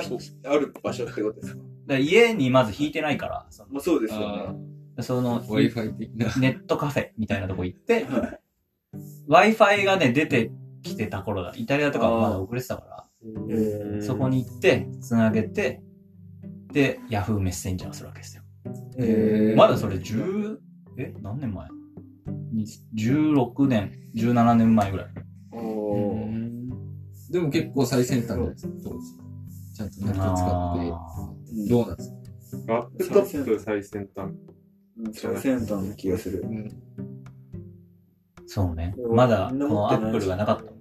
S4: ある場所ってことですか？ら
S3: 家にまず引いてないから、そ
S4: まあそうですよ
S1: あ
S4: ね。
S3: その、
S1: ー Wi-Fi 的な。
S3: ネットカフェみたいなとこ行って、
S4: は
S3: Wi-Fi がね、出てきてた頃だ。イタリアとかはまだ遅れてたから、
S2: うん
S3: そこに行って、繋げて、で、Yahoo メッセンジャーするわけですよ。まだそれ10、え何年前？に ?16 年、17年前ぐらい。
S1: でも結構最先端じゃないですか、当時。ちゃんとネット使
S3: あ
S1: って、どうなんですか？
S2: ラップトップ最先端。
S4: うん最先端な気がする。
S1: うん。
S3: ーそうねまだ、この
S4: ってない
S3: Apple がなかった。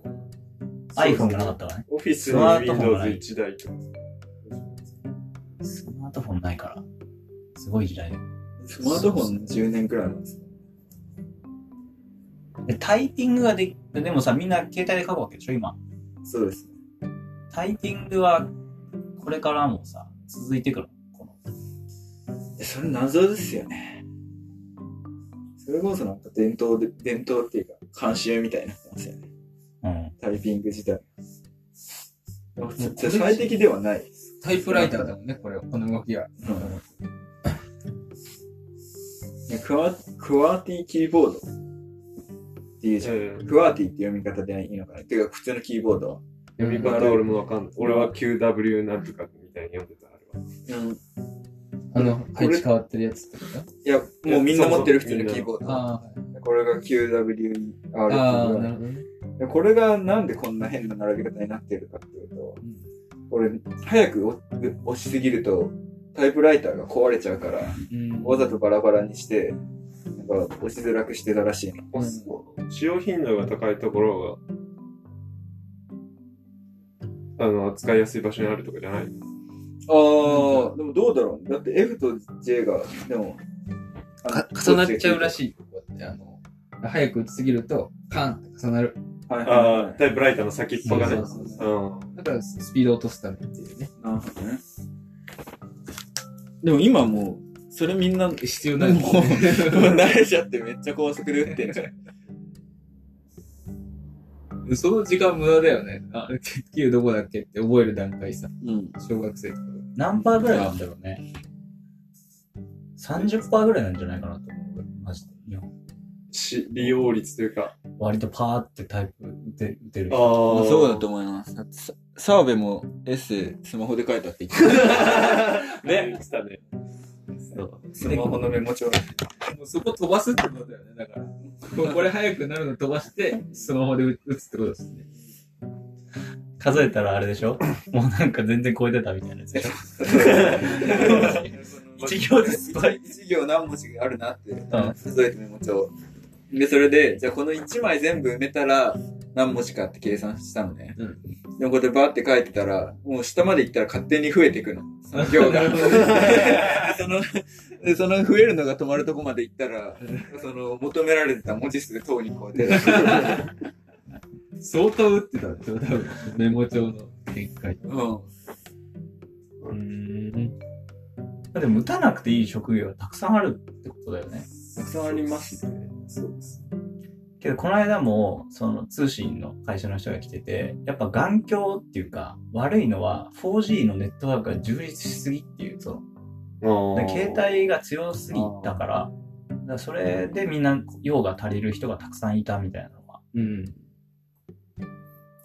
S3: iPhone がなかったからね。
S2: オフィスに
S3: スマートフォンがない
S2: Windows1 台とか。
S3: スマートフォンないから。すごい時代だよ。
S4: スマートフォン10年くらいなんです。
S3: で、タイピングができ、でもさ、みんな携帯で書くわけでしょ今。
S4: そうです。
S3: タイピングは、これからもさ、続いてくる。この
S4: えそれ謎ですよね。それこそなんか伝統で、伝統っていうか、慣習みたいになってますよね。
S3: うん。
S4: タイピング自体。最適ではないです。
S1: タイプライターだもんね、これ、この動きは。
S4: ねクワクワーティキーボードっていうじゃん。
S2: うん
S4: クワーティって読み方でいいのかな？っていうか、普通のキーボードは。
S2: 読み方俺もわかんない。俺は QW なんとかみたいに読んでた、あれは。
S4: うん。
S1: あの、配置変わってるやつってこと
S4: いや、もうみんな持ってる普通のキーボード。
S1: あ
S4: これが
S1: あ、
S4: っていう
S1: なるほどね。
S4: でこれがなんでこんな変な並び方になってるかっていうと、これ、早く押押しすぎると、タイプライターが壊れちゃうから、
S1: うん。
S4: わざとバラバラにして、なんか押しづらくしてたらしいね。
S2: 使用頻度が高いところが、あの、扱いやすい場所にあるとかじゃない？
S4: ああ、でもどうだろうだって F と J が、でも、
S1: 重なっちゃうらしい。こうやって、あの、早く打ちすぎると、カンって重なる。
S4: はいはい
S2: あ
S4: はい
S2: あ、タイプライターの先っぽがね。
S1: そうそうそう
S2: うん。
S1: だから、スピードを落とすためっていうね。
S4: なるほどね。でも今もう、それみんな、もう、
S1: 必要ないもんね。
S4: 慣れちゃってめっちゃ高速で打ってんじゃん。
S1: その時間無駄だよね。あ、9どこだっけって覚える段階さ。
S4: うん。
S1: 小学生とか。
S3: 何パーぐらいなんだろうね。30%ぐらいなんじゃないかなと思う。マジで。日本
S2: し利用率というか。
S3: 割とパーってタイプ打て打てる
S2: あ
S3: 人。
S2: あ。
S4: そうだと思います。だってさ澤部もエッセイスマホで書いたって言ってた。
S2: ね。言ってたね。
S3: そう
S4: スマホのメモ帳。
S1: もうそこ飛ばすってことだよね。だから。これ早くなるの飛ばして、スマホで打つってことですね。
S3: 数えたらあれでしょ？もうなんか全然超えてたみたいなやつでしょ？一行ですごい。
S4: 一行何文字があるなって、数えてメモ帳。で、それで、じゃあこの1枚全部埋めたら何文字かって計算したのね。
S1: うん
S4: でもこれバーって書いてたら、もう下まで行ったら勝手に増えていくの。その行が。で その、でその増えるのが止まるとこまで行ったら、その求められてた文字数等に超えて、
S1: 相当打ってたんでしょ多分。メモ帳の展開。
S4: うん。
S1: うん。
S3: でも打たなくていい職業はたくさんあるってことだよね。
S4: たくさんありますね。
S2: そうです。
S3: けど、この間も、その通信の会社の人が来てて、やっぱ眼鏡っていうか、悪いのは 4G のネットワークが充実しすぎっていう、その。携帯が強すぎたから、だからそれでみんな用が足りる人がたくさんいたみたいなのは。
S1: うん。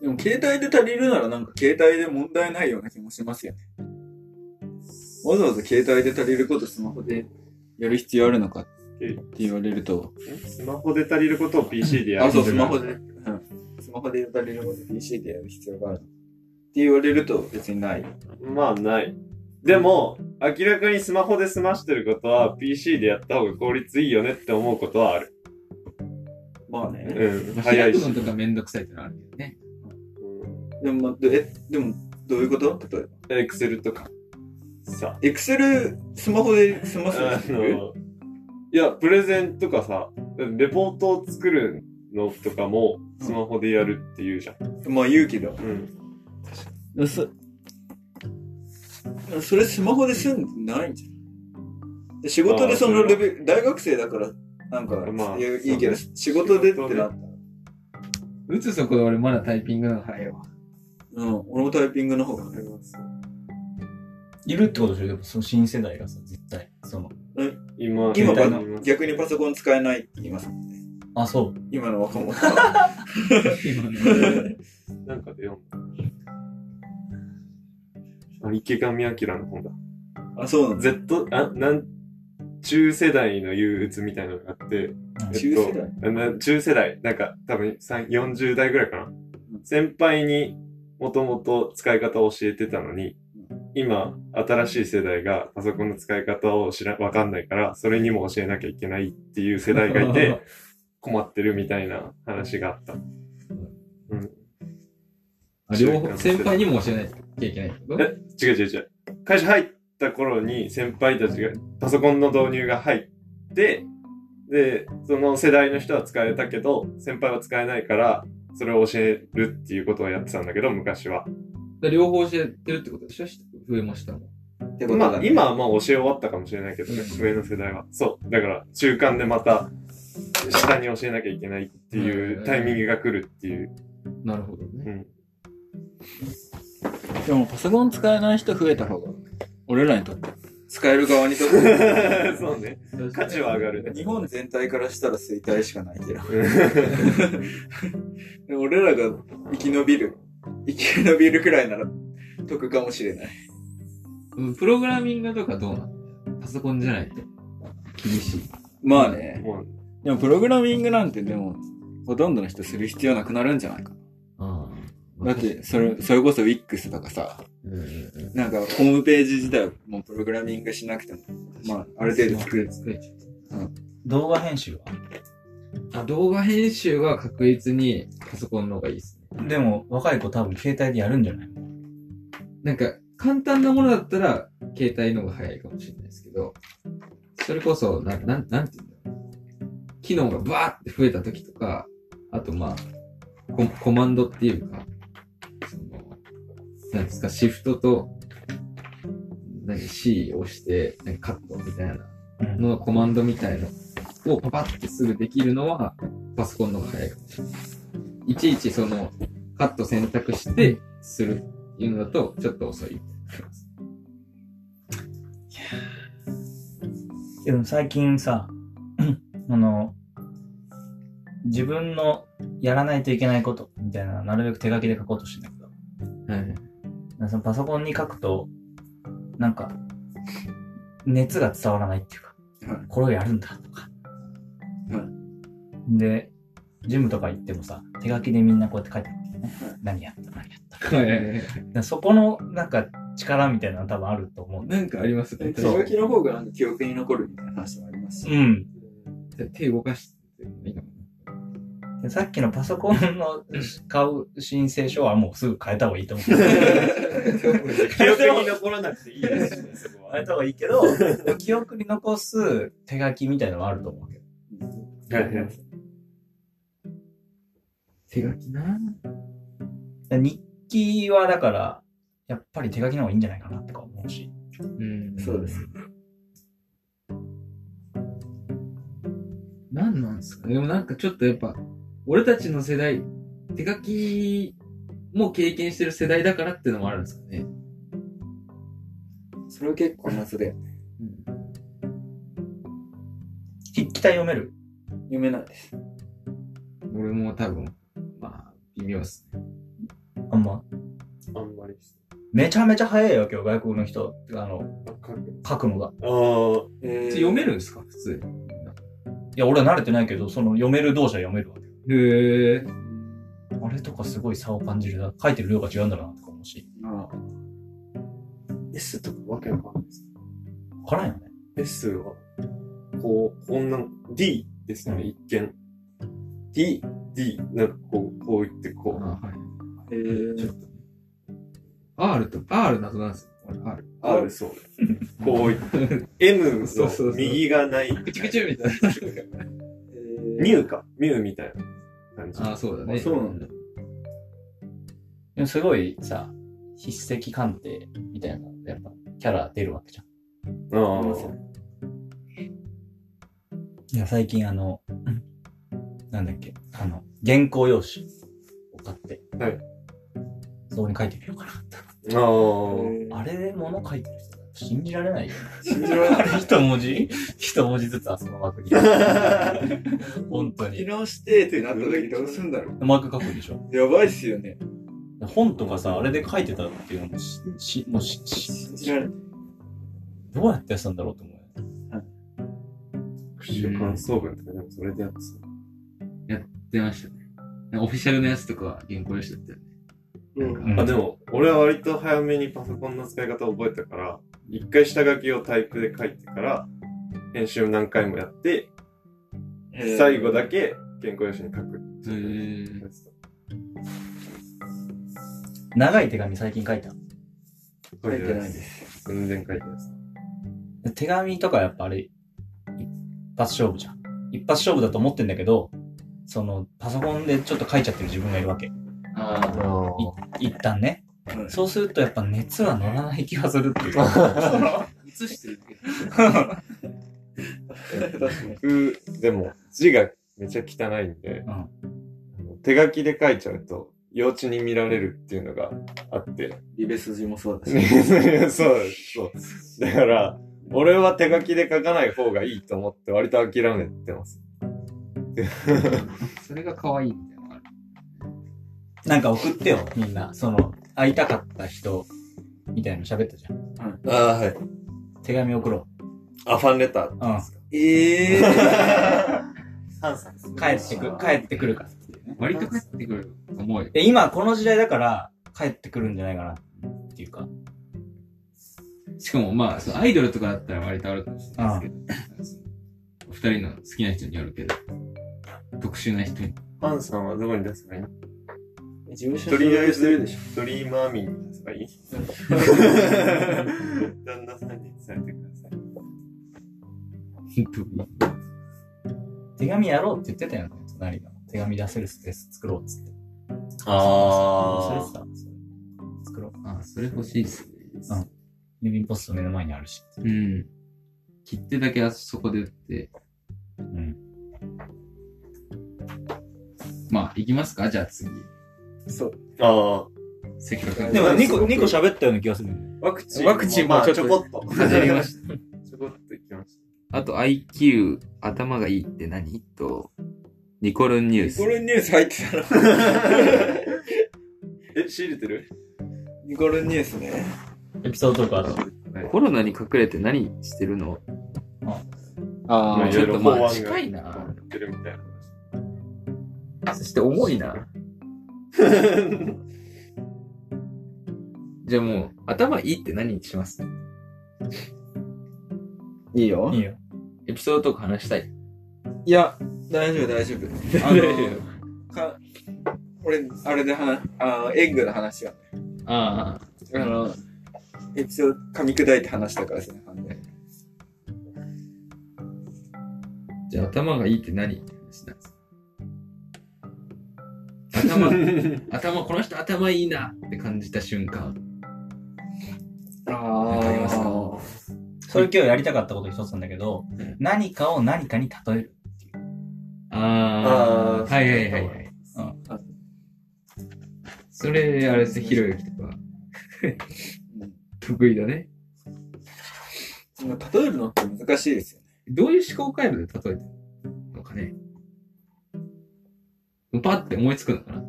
S4: でも携帯で足りるならなんか携帯で問題ないような気もしますよね。わざわざ携帯で足りることスマホでやる必要あるのかって言われると。
S2: スマホで足りることを PC でやる。
S4: あ、そう、スマホで。うん。スマホで足りること PC でやる必要がある。って言われると別にない。
S2: まあ、ない。でも、明らかにスマホで済ましてることは PC でやった方が効率いいよねって思うことはある。
S4: まあね。
S2: うん。早
S1: 早
S2: いし。
S1: とかめんどくさいってのあるけどね。
S2: うん
S4: でも、まえ、でも、どういうこと？例えば。
S2: エクセルとか。さ。
S4: エクセル、スマホで済ませ
S2: あ
S4: る？
S2: の、いや、プレゼンとかさ、レポートを作るのとかも、スマホでやるって言うじゃん。
S4: まあ勇気だ。
S2: うん。
S4: そ、それスマホで済んでないんじゃん。で仕事でそのレベル、大学生だから、なんか、
S2: まあ
S4: いやいいけど、仕事でってなったら。
S1: 打つそこで俺まだタイピングの方が早いわ。
S4: うん、俺もタイピングの方が早い。
S3: いるってことでしょ？でもその新世代がさ、絶対。その。
S2: 今、
S4: 今
S3: 携
S4: 逆にパソコン使えないって言いますもんね。
S3: あ、そう。
S4: 今の若者 は。
S2: なんかで読んだ。あ、池上彰の本だ。
S4: あ、そうなんだ。
S2: Z、あ、なん、中世代の憂鬱みたいなのがあって、えっと
S4: 中世代？
S2: あな中世代、なんか多分3 40代ぐらいかな。先輩にもともと使い方を教えてたのに、今、新しい世代がパソコンの使い方を知ら、わかんないから、それにも教えなきゃいけないっていう世代がいて、困ってるみたいな話があった。うん。
S1: あ両方、先輩にも教えないといけない
S2: え、違う違う違う。会社入った頃に先輩たちが、パソコンの導入が入って、で、その世代の人は使えたけど、先輩は使えないから、それを教えるっていうことをやってたんだけど、昔は。
S1: で両方教えてるってことでしょ？上も下も。
S4: ってことだ、
S2: まあ、今はまあ教え終わったかもしれないけどね、
S1: うん
S2: 上の世代は。そう。だから、中間でまた、下に教えなきゃいけないっていうタイミングが来るっていう。
S1: なるほどね。
S2: うん。
S4: でもパソコン使えない人増えた方が、俺らにとって。使える側にとって。
S2: そうね。価値は上がるね。
S4: 日本全体からしたら衰退しかないけど。俺らが生き延びる。生き延びるくらいなら得かもしれない。
S1: うんプログラミングとかどうなのパソコンじゃないと。厳しい。
S4: まあね。でもプログラミングなんてでも、ほとんどの人する必要なくなるんじゃないか
S1: あ
S4: な。だって、それ、それこそ Wix とかさ、
S1: うんうんうん。
S4: なんかホームページ自体はもうプログラミングしなくても、まあ、ある程度作れる。
S1: 作れちゃう。
S3: 動画編集は？
S1: あ、動画編集は確実にパソコンの方がいいですね。
S3: でも、若い子多分携帯でやるんじゃない？
S1: なんか、簡単なものだったら、携帯の方が早いかもしれないですけど、それこそ、な、なん、なんていうんだろう。機能がバーって増えた時とか、あとまあ、ココマンドっていうか、その、なんですか、シフトと、何、C を押して、なんかカットみたいな
S3: うん。
S1: のコマンドみたいのをパパってすぐできるのは、パソコンの方が早いかもしれない。いちいちその、カット選択して、するっていうのだと、ちょっと遅い。
S3: でも最近さ、あの、自分のやらないといけないことみたいななるべく手書きで書こうとしてんだけど、
S1: はい。
S3: そのパソコンに書くと、なんか、熱が伝わらないっていうか、
S4: はい
S3: これをやるんだとか。
S4: は
S3: で、ジムとか行ってもさ、手書きでみんなこうやって書いてある。何やった、何やった。
S1: はいはいはい。
S3: でそこの、なんか、力みたいなの多分あると思う
S1: なんかありますね。
S4: 手書きの方がなんか記憶に残るみたいな話もありますし。
S3: うん。
S1: 手手動かしてもいいかも
S3: でさっきのパソコンの買う申請書はもうすぐ変えた方がいいと思う。
S2: 記憶に残らなくていいですしね、そこは
S3: 変えた方がいいけど、記憶に残す手書きみたいなのはあると思うけど。
S2: はいはい。
S1: 手書きな
S3: で日記はだから、やっぱり手書きの方がいいんじゃないかなとか思うし。
S1: うん
S4: そうです。
S1: 何なんですか？ねでもなんかちょっとやっぱ、俺たちの世代、手書きも経験してる世代だからっていうのもあるんですかね？
S4: それは結構謎だよね。
S3: 筆記体読める？
S4: 読めないです。
S1: 俺も多分、まあ、微妙っすね。
S3: あんま。
S2: あんまりです。
S3: めちゃめちゃ早いよ、今日外国の人。あの、
S2: あ書く
S3: のが。
S2: あ
S4: えー
S1: 読めるんですか？普通に。
S3: いや、俺は慣れてないけど、その読める同士は読めるわけよ。
S1: へえ。
S3: あれとかすごい差を感じるな。書いてる量が違うんだろうなとか思うし。
S4: あ
S2: S とかわけわかんないです。
S3: わからんよね。
S2: S は、こう、こんな、D ですね、一見。
S4: D。
S2: D、なんかこう、こう言ってこう。
S1: あはい。
S4: えー
S1: ちょっとね。R と、R 謎なんです R。
S2: R そう。こうい M の
S1: そうそうそう
S2: 右がない。
S1: くちくちみたいな。
S2: ミュウか。ミュウみたいな感じ。
S1: ああ、そうだね。
S4: あそうなんだ。
S3: でもすごいさ、筆跡鑑定みたいな、やっぱ、キャラ出るわけじゃん。
S2: ああ。
S3: いや、最近あの、なんだっけ、あの、原稿用紙を買って、
S2: はい。
S3: そこに書いてみようかな。
S2: ああ。
S3: あれで物書いてる人だ信じられないよ。
S4: 信じられない。
S3: あれ一文字？一文字ずつあそこの枠に。本当
S4: 書き
S3: に。
S4: 直してってなった時どうすんだろ
S3: マーク書くでしょ？
S4: う。やばいっすよね。
S3: 本とかさ、あれで書いてたっていうのもし、し、もうし、し
S4: 信じられない。
S3: どうやってやってたんだろうと思うよ。
S2: 復習感想文とかでもそれでやって
S1: 出ましたね。オフィシャルのやつとかは原稿用紙だったよね。
S5: うん。
S2: た。あ、でも、俺は割と早めにパソコンの使い方を覚えたから、一回下書きをタイプで書いてから、編集何回もやって、最後だけ原稿用紙に書くっていうやつだ
S3: 長い手紙最近書いた。
S4: 書いてないです。
S2: 全然書いてないです。
S3: 手紙とかやっぱあれ、一発勝負じゃん。一発勝負だと思ってんだけど、その、パソコンでちょっと書いちゃってる自分がいるわけ。
S1: ああ。
S3: 一旦ね。
S4: はい
S3: そうするとやっぱ熱は乗らない気がするっていうか。
S1: 映してるだけ
S4: 確かに。
S2: 僕、でも、字がめちゃ汚いんで、
S3: うん
S2: 手書きで書いちゃうと、幼稚に見られるっていうのがあって。
S4: リベ筋もそうだし。
S2: そうです、そう。だから、俺は手書きで書かない方がいいと思って割と諦めてます。
S1: それが可愛いな
S3: んか送ってよ、みんな。その、会いたかった人、みたいなの喋ったじゃん。
S2: ああ、はい。
S3: 手紙送ろ
S2: あ、ファンレター。
S3: う。うん。
S4: ええ
S2: 3 歳です
S3: 帰ってく、帰ってくるからっていうね。
S1: 割と帰ってくると思うよ。
S3: で、今この時代だから、帰ってくるんじゃないかな、っていうか。
S1: しかもまあ、そのアイドルとかだったら割とあるかもしれないですけど、お二人の好きな人によるけど、特殊な人に。
S2: ファンさんはどこに出せばいいの？
S4: 事務所
S2: とりあえず
S4: るでしょ。
S2: ドリーマーミーに出せばいい？旦那さんに伝えてください。
S3: 手紙やろうって言ってたよね、隣が。手紙出せるスペース作ろうっつって。
S2: あ
S3: それさ、作ろう。
S1: ああ、それ欲しいっすね。
S3: 郵便ポスト目の前にあるし。
S1: うん。切手だけあそこで売って、
S3: うん。
S1: まあ、行きますか？じゃあ次。
S4: そう。
S2: あ
S1: せっかく。
S3: でも2個、
S4: すごく
S3: 2個喋ったような気がする。
S2: ワクチン。
S1: ワクチンも
S2: まあ
S1: ちょ
S2: こっと。
S1: かじりました。
S2: ちょこっといきまし
S1: あと IQ、頭がいいって何？と、ニコルンニュース。
S4: ニコルンニュース入ってたの。
S2: た。え、仕入れてる？
S4: ニコルンニュースね。
S3: エピソードトークあと。
S1: コロナに隠れて何してるの？
S3: あ
S1: あちょっとまあ近いな。そして重いな。じゃあもう、頭いいって何にします？
S4: いいよ
S3: いいよ。
S1: エピソードとか話したい？
S4: いや、大丈夫、大丈夫。あの、か、俺、あれで話、あエッグの話が、
S1: ああ、
S4: あの、エピソード噛み砕いて話したからですね、
S1: じゃあ頭がいいって何って話なんです？頭、頭、この人頭いいなって感じた瞬間。
S4: あ
S1: わかりますか？
S3: それ今日やりたかったこと一つなんだけど、
S1: うん
S3: 何かを何かに例える。
S1: ああ、
S2: あー
S1: はいはいはいはい。それ、あれですね、ひろゆきとか、得意だね。
S4: うん例えるのって難しいですよね。
S1: どういう思考回路で例えてるのかね。パッて思いつくのかな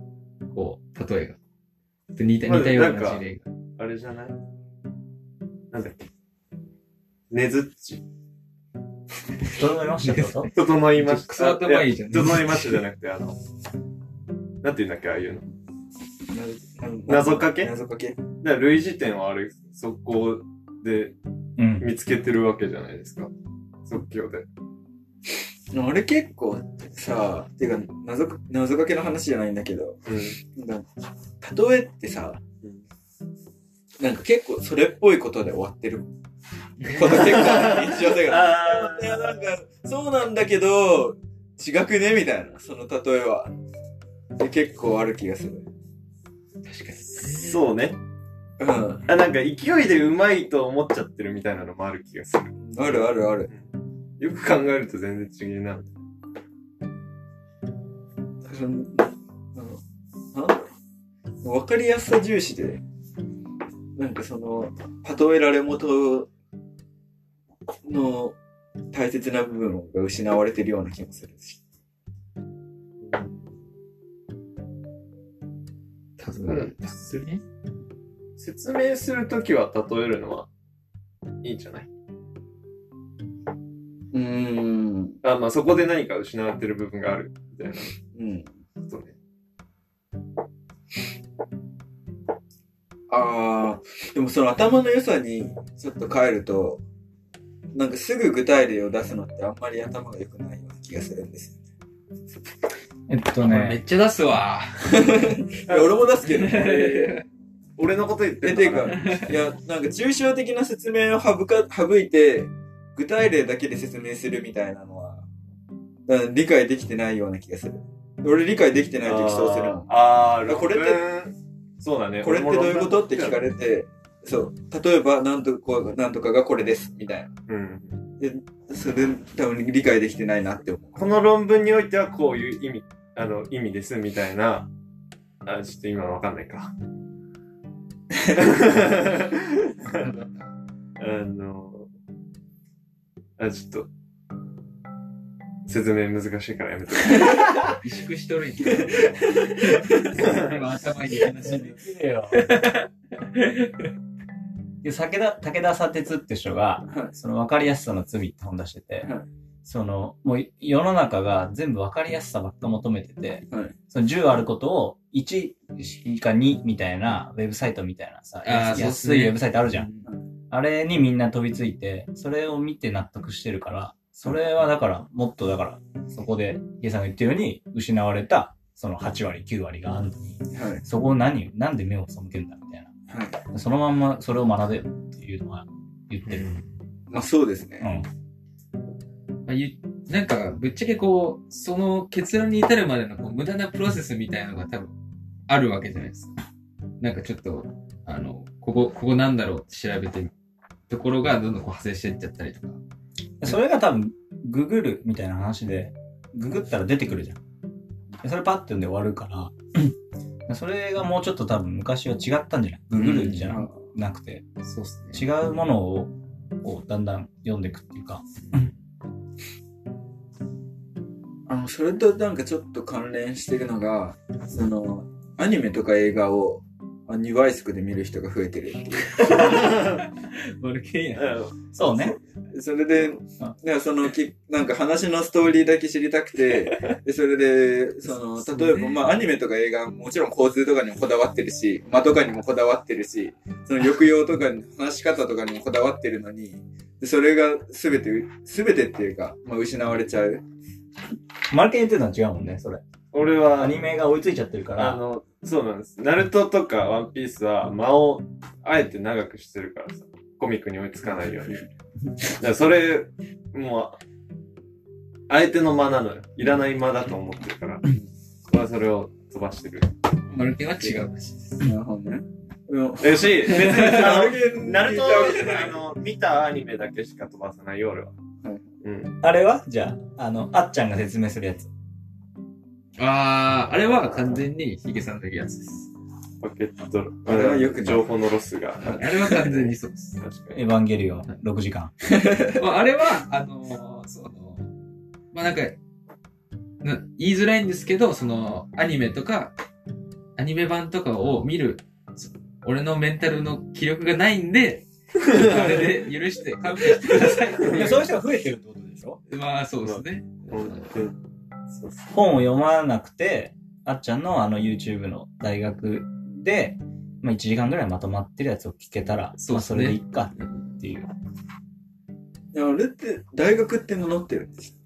S1: こう、例えが。で似た
S2: まあ
S1: 似たよう
S2: なんか
S1: な事例が。
S2: あれじゃない？なんだっけ？ねずっち。
S3: 整いました？ってこと？
S2: 整いました。
S1: クソ頭いいじゃん
S2: や整いましたじゃなくて、あの、なんて言うんだっけ、ああいうの？
S4: な
S2: 謎かけ？
S4: 謎かけ
S2: だから類似点をあれ、そこで
S3: うん。
S2: 見つけてるわけじゃないですか。即興で。
S4: あれ結構さ、ていうか謎か、謎かけの話じゃないんだけど、
S2: うん。
S4: なんか、例えってさ、なんか結構それっぽいことで終わってること結構日常生活。
S3: あ
S4: いや、なんか、そうなんだけど、違くねみたいな、その例えは。で結構ある気がする。
S1: 確かに。
S2: そうね。
S4: うん。
S2: あ、なんか勢いでうまいと思っちゃってるみたいなのもある気がする。
S4: あるあるある。
S2: よく考えると全然違うな。
S4: だろうなんだろうわかりやすさ重視で、なんかその、例えられ元の大切な部分が失われてるような気もするし。
S1: 多分、するね。
S2: 説明するときは例えるのはいいんじゃない？
S4: うーん。
S2: あ、まあそこで何か失われてる部分があるみたいな
S4: うん。
S2: ことね。
S4: ああ、でもその頭の良さにちょっと変えると、なんかすぐ具体例を出すのってあんまり頭が良くないような気がするんです
S3: えっとね、
S1: めっちゃ出すわ。
S4: よ。いや俺も出すけどね。
S2: 俺のこと言って
S4: え、
S2: ん
S4: て
S2: のかな
S4: いうか、いや、なんか抽象的な説明を省か、省いて、具体例だけで説明するみたいなのは、うん理解できてないような気がする。俺理解できてないときそうするもん。
S2: あーあー、
S4: これって
S2: そうだね。
S4: これってどういうことって聞か
S2: れ
S4: れて、そう。例えば、なんとか、なんとかがこれです、みたいな。
S2: うん。
S4: で、それ多分理解できてないなって思う。
S2: この論文においてはこういう意味、あの、意味ですみたいな、あ、ちょっと今わかんないか。あの、あ、ちょっと、説明難しいからやめとく。
S1: 萎縮しとるんや。今頭に話で。
S3: いよ。で武田、武田砂鉄って人が、
S4: はい
S3: その分かりやすさの罪って本出してて、
S4: はい
S3: その、もう世の中が全部分かりやすさばっか求めてて、
S4: はい
S3: その10あることを1か2みたいなウェブサイトみたいなさ、安いウェブサイトあるじゃん。
S1: ん。
S3: あれにみんな飛びついて、それを見て納得してるから、それはだから、もっとだから、そこで、ヒゲさんが言ってるように、失われた、その8割、9割があるのに、
S4: はい。
S3: そこを何、なんで目を背けるんだみたい
S4: はい。
S3: な。そのまんまそれを学べよっていうのは言ってる。
S4: まあそうですね。
S3: うん。
S1: まあ、ゆなんか、ぶっちゃけこう、その結論に至るまでのこう無駄なプロセスみたいなのが多分あるわけじゃないですか。なんかちょっと、あの、ここ、ここなんだろうって調べてるところがどんどんこう派生していっちゃったりとか。
S3: それが多分、ググるみたいな話で、ググったら出てくるじゃん。でそれパッて読んで終わるから、それがもうちょっと多分昔は違ったんじゃない？ググるじゃなくて、
S1: そうっすね。
S3: 違うものを、こう、だんだん読んでいくっていうか、
S4: あの、それとなんかちょっと関連してるのが、その、アニメとか映画を、あ2倍速で見る人が増えてるっていう。
S1: 悪けや。
S3: そうね。
S4: それで、だからそのき、なんか話のストーリーだけ知りたくて、で、それで、その、例えば、まあ、アニメとか映画、もちろん構図とかにもこだわってるし、間とかにもこだわってるし、その抑揚とかに、話し方とかにもこだわってるのに、でそれが全て、全てっていうか、まあ、失われちゃう。
S3: マルケン言ってるのは違うもんね、それ。
S2: 俺は、
S3: アニメが追いついちゃってるから、
S2: あの、そうなんです。ナルトとかワンピースは間をあえて長くしてるからさ、コミックに追いつかないように。だからそれ、もう、相手の間なのよ。いらない間だと思ってるから、俺はそれを飛ばしてる。
S1: マルケンは違うらしいです。
S4: なるほどね。うん
S2: えし、別にあの、ナルトあの、見たアニメだけしか飛ばさないよ、俺は。
S4: はい
S2: うん。
S3: あれは？じゃあ、あの、あっちゃんが説明するやつ。
S1: あー、あれは完全にヒゲさんのやつです。
S2: パケット、
S4: あれは良く
S2: 情報のロスが。
S1: あれは完全にそうです。
S2: 確かに。
S3: エヴァンゲリオン、6時間。
S1: まあ、あれは、あのーその、まあ、なんか、な言いづらいんですけど、その、アニメとか、アニメ版とかを見る、そ俺のメンタルの気力がないんで、あれで許して、勘弁してくださいいう。
S3: そういう人が増えてるってことでしょ？
S1: まあ、そうですね。
S2: 本
S3: を読まなくて、あっちゃんのあの YouTube の大学で、まあ1時間ぐらいまとまってるやつを聞けたら、まあそ
S1: そうっすね
S3: れでいいかっていう。
S4: いや、あれって、大学って名乗ってるんです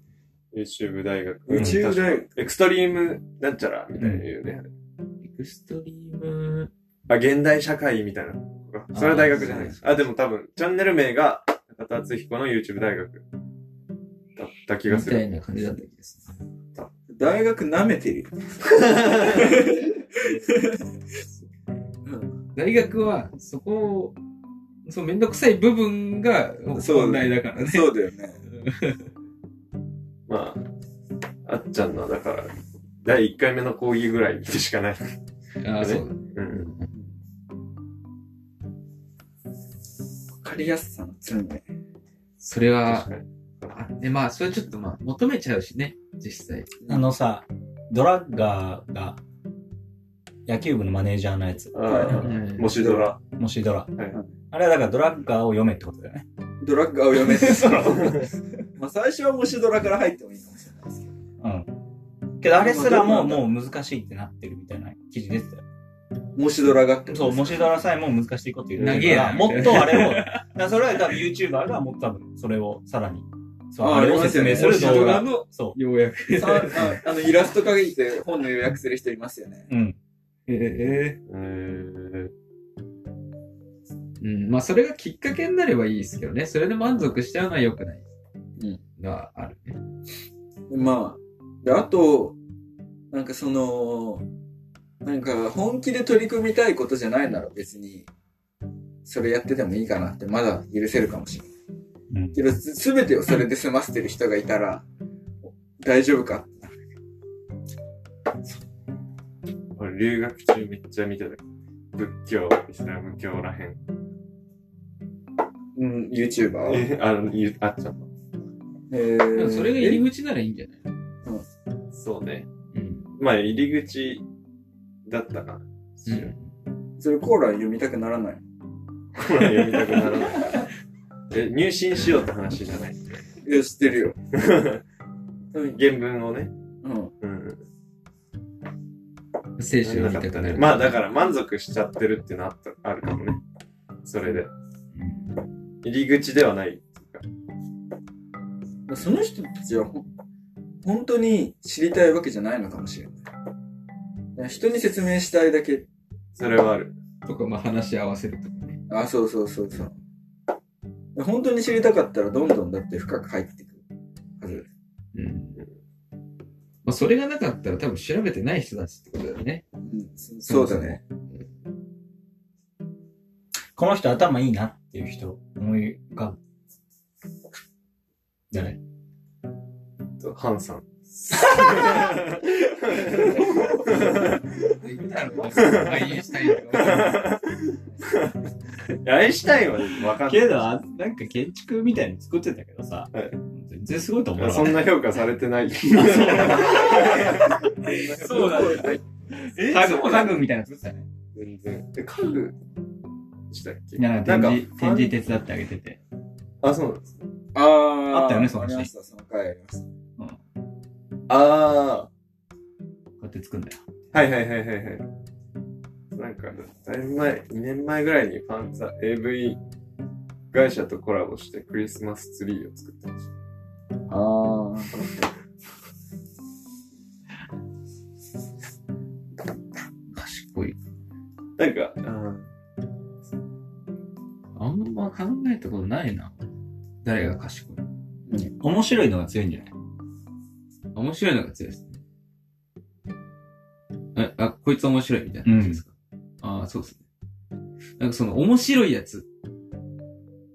S2: YouTube 大学。
S3: うん
S4: YouTube 大学。
S2: エクストリームなんちゃらみたいな言うね。
S1: エクストリーム、
S2: あ、現代社会みたいな。それは大学じゃない。あ、でも多分、チャンネル名が、中田敦彦の YouTube 大学だった気がする。
S1: みたいな感じだった気がする。
S4: 大学舐めてるよ。
S1: 大学は、そこを、そう、めんどくさい部分が
S4: そう
S1: 問題だからね。
S4: そうだよね。
S2: まあ、あっちゃんの、だから、第1回目の講義ぐらいでしかない。
S1: ああ、そうだ。
S2: うん。
S4: わかりやすさの強みね。
S1: それは
S2: 確、かに。
S1: あで、まあ、それちょっとまあ、求めちゃうしね、実際。
S3: あのさ、ドラッガーが、野球部のマネージャーのやつ、
S2: もしドラ。
S3: もしドラ。
S2: はい
S3: あれはだからドラッガーを読めってことだよね。
S4: ドラッグを読めて さ。まあ最初はもしドラから入ってもいいかもしれないですけど。
S3: うん。けどあれすらももう難しいってなってるみたいな記事出てたよ。
S4: もしドラが
S3: そう、もしドラさえも難しいこと言って
S1: 長えな
S3: もっとあれを、それは多分 YouTuber がもっと多分それをさらに、そう、
S4: あ
S3: あれを説明する動
S1: ありますよね
S3: 画
S1: もし。
S3: そ
S1: ようやく。
S4: さああの、イラスト限りで本の予約する人いますよね。
S3: う。うん。
S1: ええ
S2: えー、
S1: うん、まあ、それがきっかけになればいいですけどね。それで満足しちゃうのは良くない。
S4: うん。
S1: があるね。
S4: でまあ、で、あと、なんかその、なんか本気で取り組みたいことじゃないなら別に、それやっててもいいかなってまだ許せるかもしれない。
S3: うん
S4: けど、すべてをそれで済ませてる人がいたら、大丈夫か？
S2: 俺留学中めっちゃ見てた。仏教、イスラム教らへん。
S4: うん、YouTuber?
S2: え、あの、ゆあっちゃんの。
S4: え
S1: でもそれが入り口ならいいんじゃない？
S2: そうね。
S1: うん。
S2: まあ、入り口だったかな。
S1: うん
S4: それコーラ読みたくならない？
S2: これ読みたくならない。え、入信しようって話じゃない。
S4: いや、知ってるよ。うん。
S2: 原文をね。
S4: うん。
S2: うん。
S1: 聖書を見たくなる。
S2: まあ、だから満足しちゃってるっていうのはあったあるかもね。それで。
S1: うん
S2: 入り口ではない。
S4: その人たちはほん本当に知りたいわけじゃないのかもしれない。人に説明したいだけ。
S2: それはある。
S1: とか、まあ、話し合わせるとかね。
S4: あ、そうそうそうそう。本当に知りたかったらどんどんだって深く入ってくるはず。
S1: うん。まあ、それがなかったら多分調べてない人たちってことだよね。
S4: うん、そそうだね。
S3: この人頭いいなっていう人思い浮かぶ。誰？
S2: とハンさん。
S1: 言ったら、アインシュタインとか。
S2: アインシュタインはわかんない。
S3: けど、あなんか建築みたいに作ってたけどさ、
S2: はい
S3: 全然すごいと思う
S2: そんな評価されてない。
S3: そうなんだ。
S2: え
S3: 家具、
S2: そうなの
S3: 家具みたいなの作ってたね。
S2: 全然。え、家具したっけ？
S3: なんか展示、手伝ってあげてて。
S2: あ、そうなんです。
S4: ああ
S3: あったよねその話
S4: ありました、その回ありました。
S2: あ
S3: こうやって作るんだよ。
S2: あ。はいはいはいはいはい。なんか、だいぶ前、2年前ぐらいにファンザ AV 会社とコラボしてクリスマスツリーを作ってました。
S4: ああ。
S1: 賢い。
S2: なんか、あ
S1: あんま考えたことないな。誰が賢い。
S3: 面白いのが強いんじゃない？
S1: 面白いのが強いですね。え、あ、こいつ面白いみたいな感じですか、ああ、そうですね。なんかその面白いやつ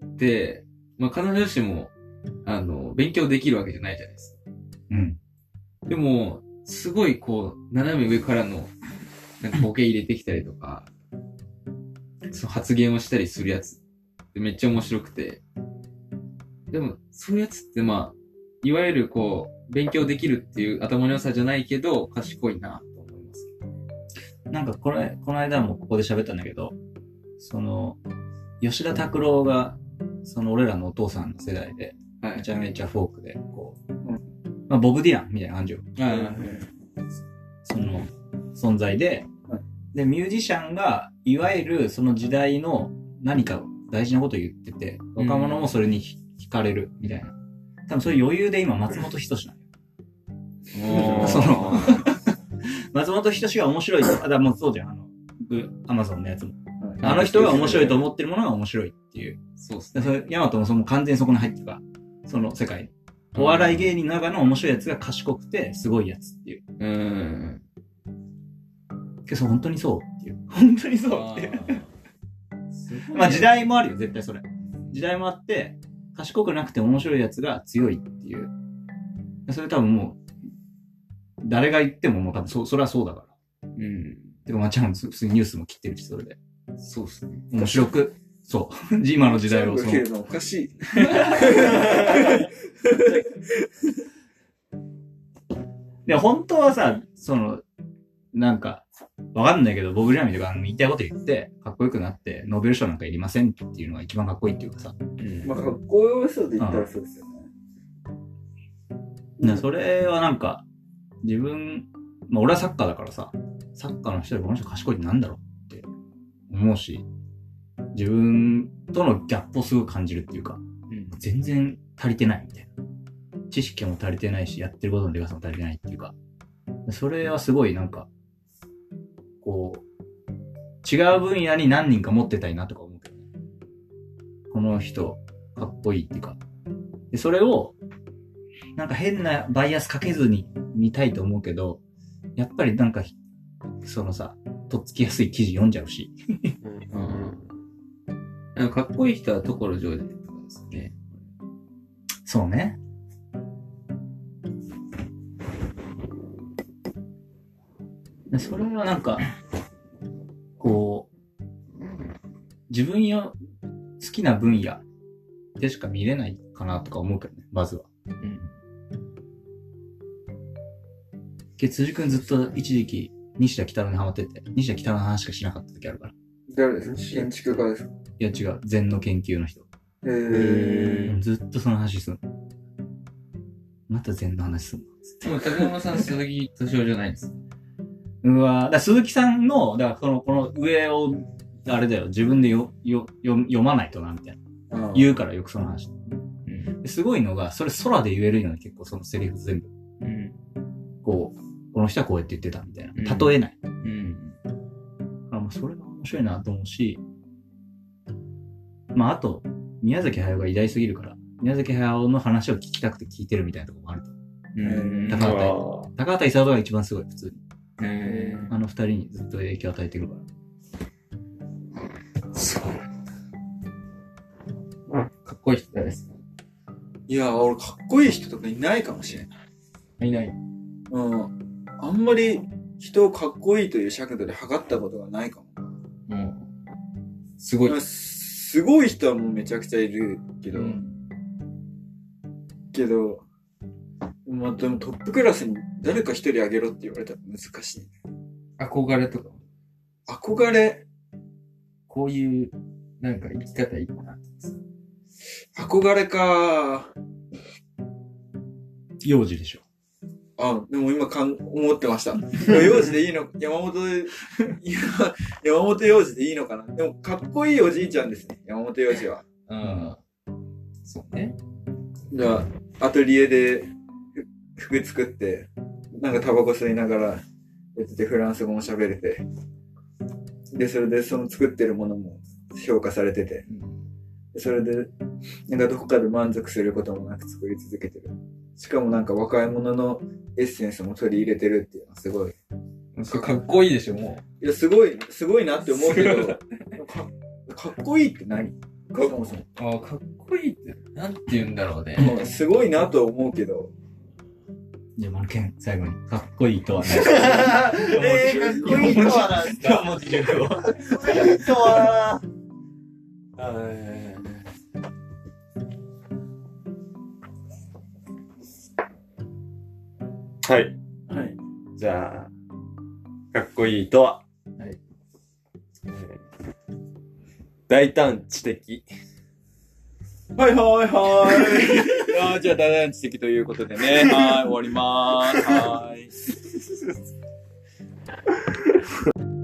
S1: って、まあ必ずしも、あの、勉強できるわけじゃないじゃないですか。
S3: うん。
S1: でも、すごいこう、斜め上からの、なんかボケ入れてきたりとか、その発言をしたりするやつってめっちゃ面白くて、でも、そういうやつってまあ、いわゆるこう、勉強できるっていう頭の良さじゃないけど、賢いな。
S3: なんかこれ、この間もここで喋ったんだけど、その、吉田拓郎が、その俺らのお父さんの世代で、
S1: はい
S3: めちゃめちゃフォークで、こう、まあ、ボブ・ディランみたいな感じよ。
S1: あ
S3: その、存在で
S4: はい、
S3: で、ミュージシャンが、いわゆるその時代の何か大事なことを言ってて、
S1: うん
S3: 若者もそれにひ惹かれるみたいな。多分そういう余裕で今松本人志なのよ。
S1: あ
S3: その松本人志が面白い。あ、だもうそうじゃん。あの、アマゾンのやつも。あの人が面白いと思ってるものが面白いっていう。
S1: そうっすね。
S3: ヤマトもその完全にそこに入ってるから、その世界に。お笑い芸人の中の面白いやつが賢くて、すごいやつっていう。
S1: うん。
S3: けど、本当にそうっていう。本当にそうっていう。まあ時代もあるよ、絶対それ。時代もあって、賢くなくて面白いやつが強いっていう。それ多分もう、誰が言ってももう多分そ、それはそうだから。
S1: うん。
S3: てか、まあちゃん普通にニュースも切ってるし、それで。
S1: そうっすね。
S3: 面白く、そう。今の時代をその
S4: 受けるのおかしい。
S3: で、本当はさ、その、なんか、わかんないけど、ボブ・ジャミとかあの言いたいこと言って、かっこよくなって、ノーベル賞なんかいりませんっていうのが一番かっこいいっていうかさ。
S1: うん。
S4: まあ、かっこよさで言ったらそうですよね。
S3: ねそれはなんか、自分、まあ俺はサッカーだからさ、サッカーの人でこの人賢いってなんだろうって思うし、自分とのギャップをすごく感じるっていうか、
S1: うん
S3: 全然足りてないみたいな。知識も足りてないし、やってることのでかさも足りてないっていうか、それはすごいなんか、こう、違う分野に何人か持ってたいなとか思うけどね。この人、かっこいいっていうか。で、それを、なんか変なバイアスかけずに見たいと思うけど、やっぱりなんか、そのさ、とっつきやすい記事読んじゃうし。
S1: うん。かかっこいい人は所ジョージとかですね。
S3: そうね。でそれはなんか、こう、自分よ、好きな分野でしか見れないかなとか思うけどね、まずは。
S1: うん。
S3: け辻くんずっと一時期、西田北郎にハマってて、西田北郎の話しかしなかった時あるから。い
S4: 誰ですか？建築家ですか？
S3: や違う、禅の研究の人。
S4: へー。
S3: ずっとその話すんの。また禅の話すんの。
S1: でも、高山さん、鈴木敏夫じゃないんです。
S3: うわだから鈴木さんの、だからこの、この上を、あれだよ、自分でよ、よ、よ読まないとな、みたいな。
S4: あ
S3: 言うからよくその話。
S1: うん。
S3: ですごいのが、それ空で言えるのに結構そのセリフ全部。
S1: うん。
S3: こう、この人はこうやって言ってたみたいな。
S1: うん
S3: 例えない。
S1: うん。
S3: だからまあそれが面白いなと思うし、まああと、宮崎駿が偉大すぎるから、宮崎駿の話を聞きたくて聞いてるみたいなところもあると。
S1: うん。
S3: 高畑
S2: あ
S3: 高畑勲が一番すごい、普通に。
S1: え
S3: あの二人にずっと影響を与えてるから。
S1: ー、かっこいい人誰ですか
S4: いや、俺かっこいい人とかいないかもしれない。
S1: いない。
S4: うん。あんまり人をかっこいいという尺度で測ったことがないかも。
S1: うん。すごい。
S4: まあすごい人はもうめちゃくちゃいるけど、
S1: うん
S4: けど、まあでもトップクラスに誰か一人あげろって言われたら難しい。
S1: 憧れとか、
S4: 憧れ、
S1: こういう、なんか生き方いいな。
S4: 憧れか。
S3: 幼児でしょ。
S4: あ、でも今かん、思ってました。幼児でいいの、山本、今 山本幼児でいいのかな。でもかっこいいおじいちゃんですね、山本幼児は。
S1: うん。そうね。
S4: じゃあ、アトリエでふ服作って、なんかタバコ吸いながらやってて、フランス語も喋れて。で、それでその作ってるものも評価されてて。でそれで、なんかどこかで満足することもなく作り続けてる。しかもなんか若い者のエッセンスも取り入れてるっていうのはすごい。
S1: それかっこいいでしょ、も
S4: いや、すごい、すごいなって思うけど、かかっこいいって何？そもそも。
S1: う。ああ、かっこいいって、なんて言うんだろうね。
S4: まあすごいなとは思うけど。
S3: じゃあ、マルケン、最後に。かっこいいとは何
S4: えー、かっこいいとはなんですか
S3: 四文字熟語。
S4: かっこいいとは
S2: ー はい。
S4: はい。
S2: じゃあ、かっこいいとは？
S1: はい
S2: えー大胆知的。
S4: はいはいはい。あーじゃあ、ダダン知的ということでね。はい、終わりまーす。はい。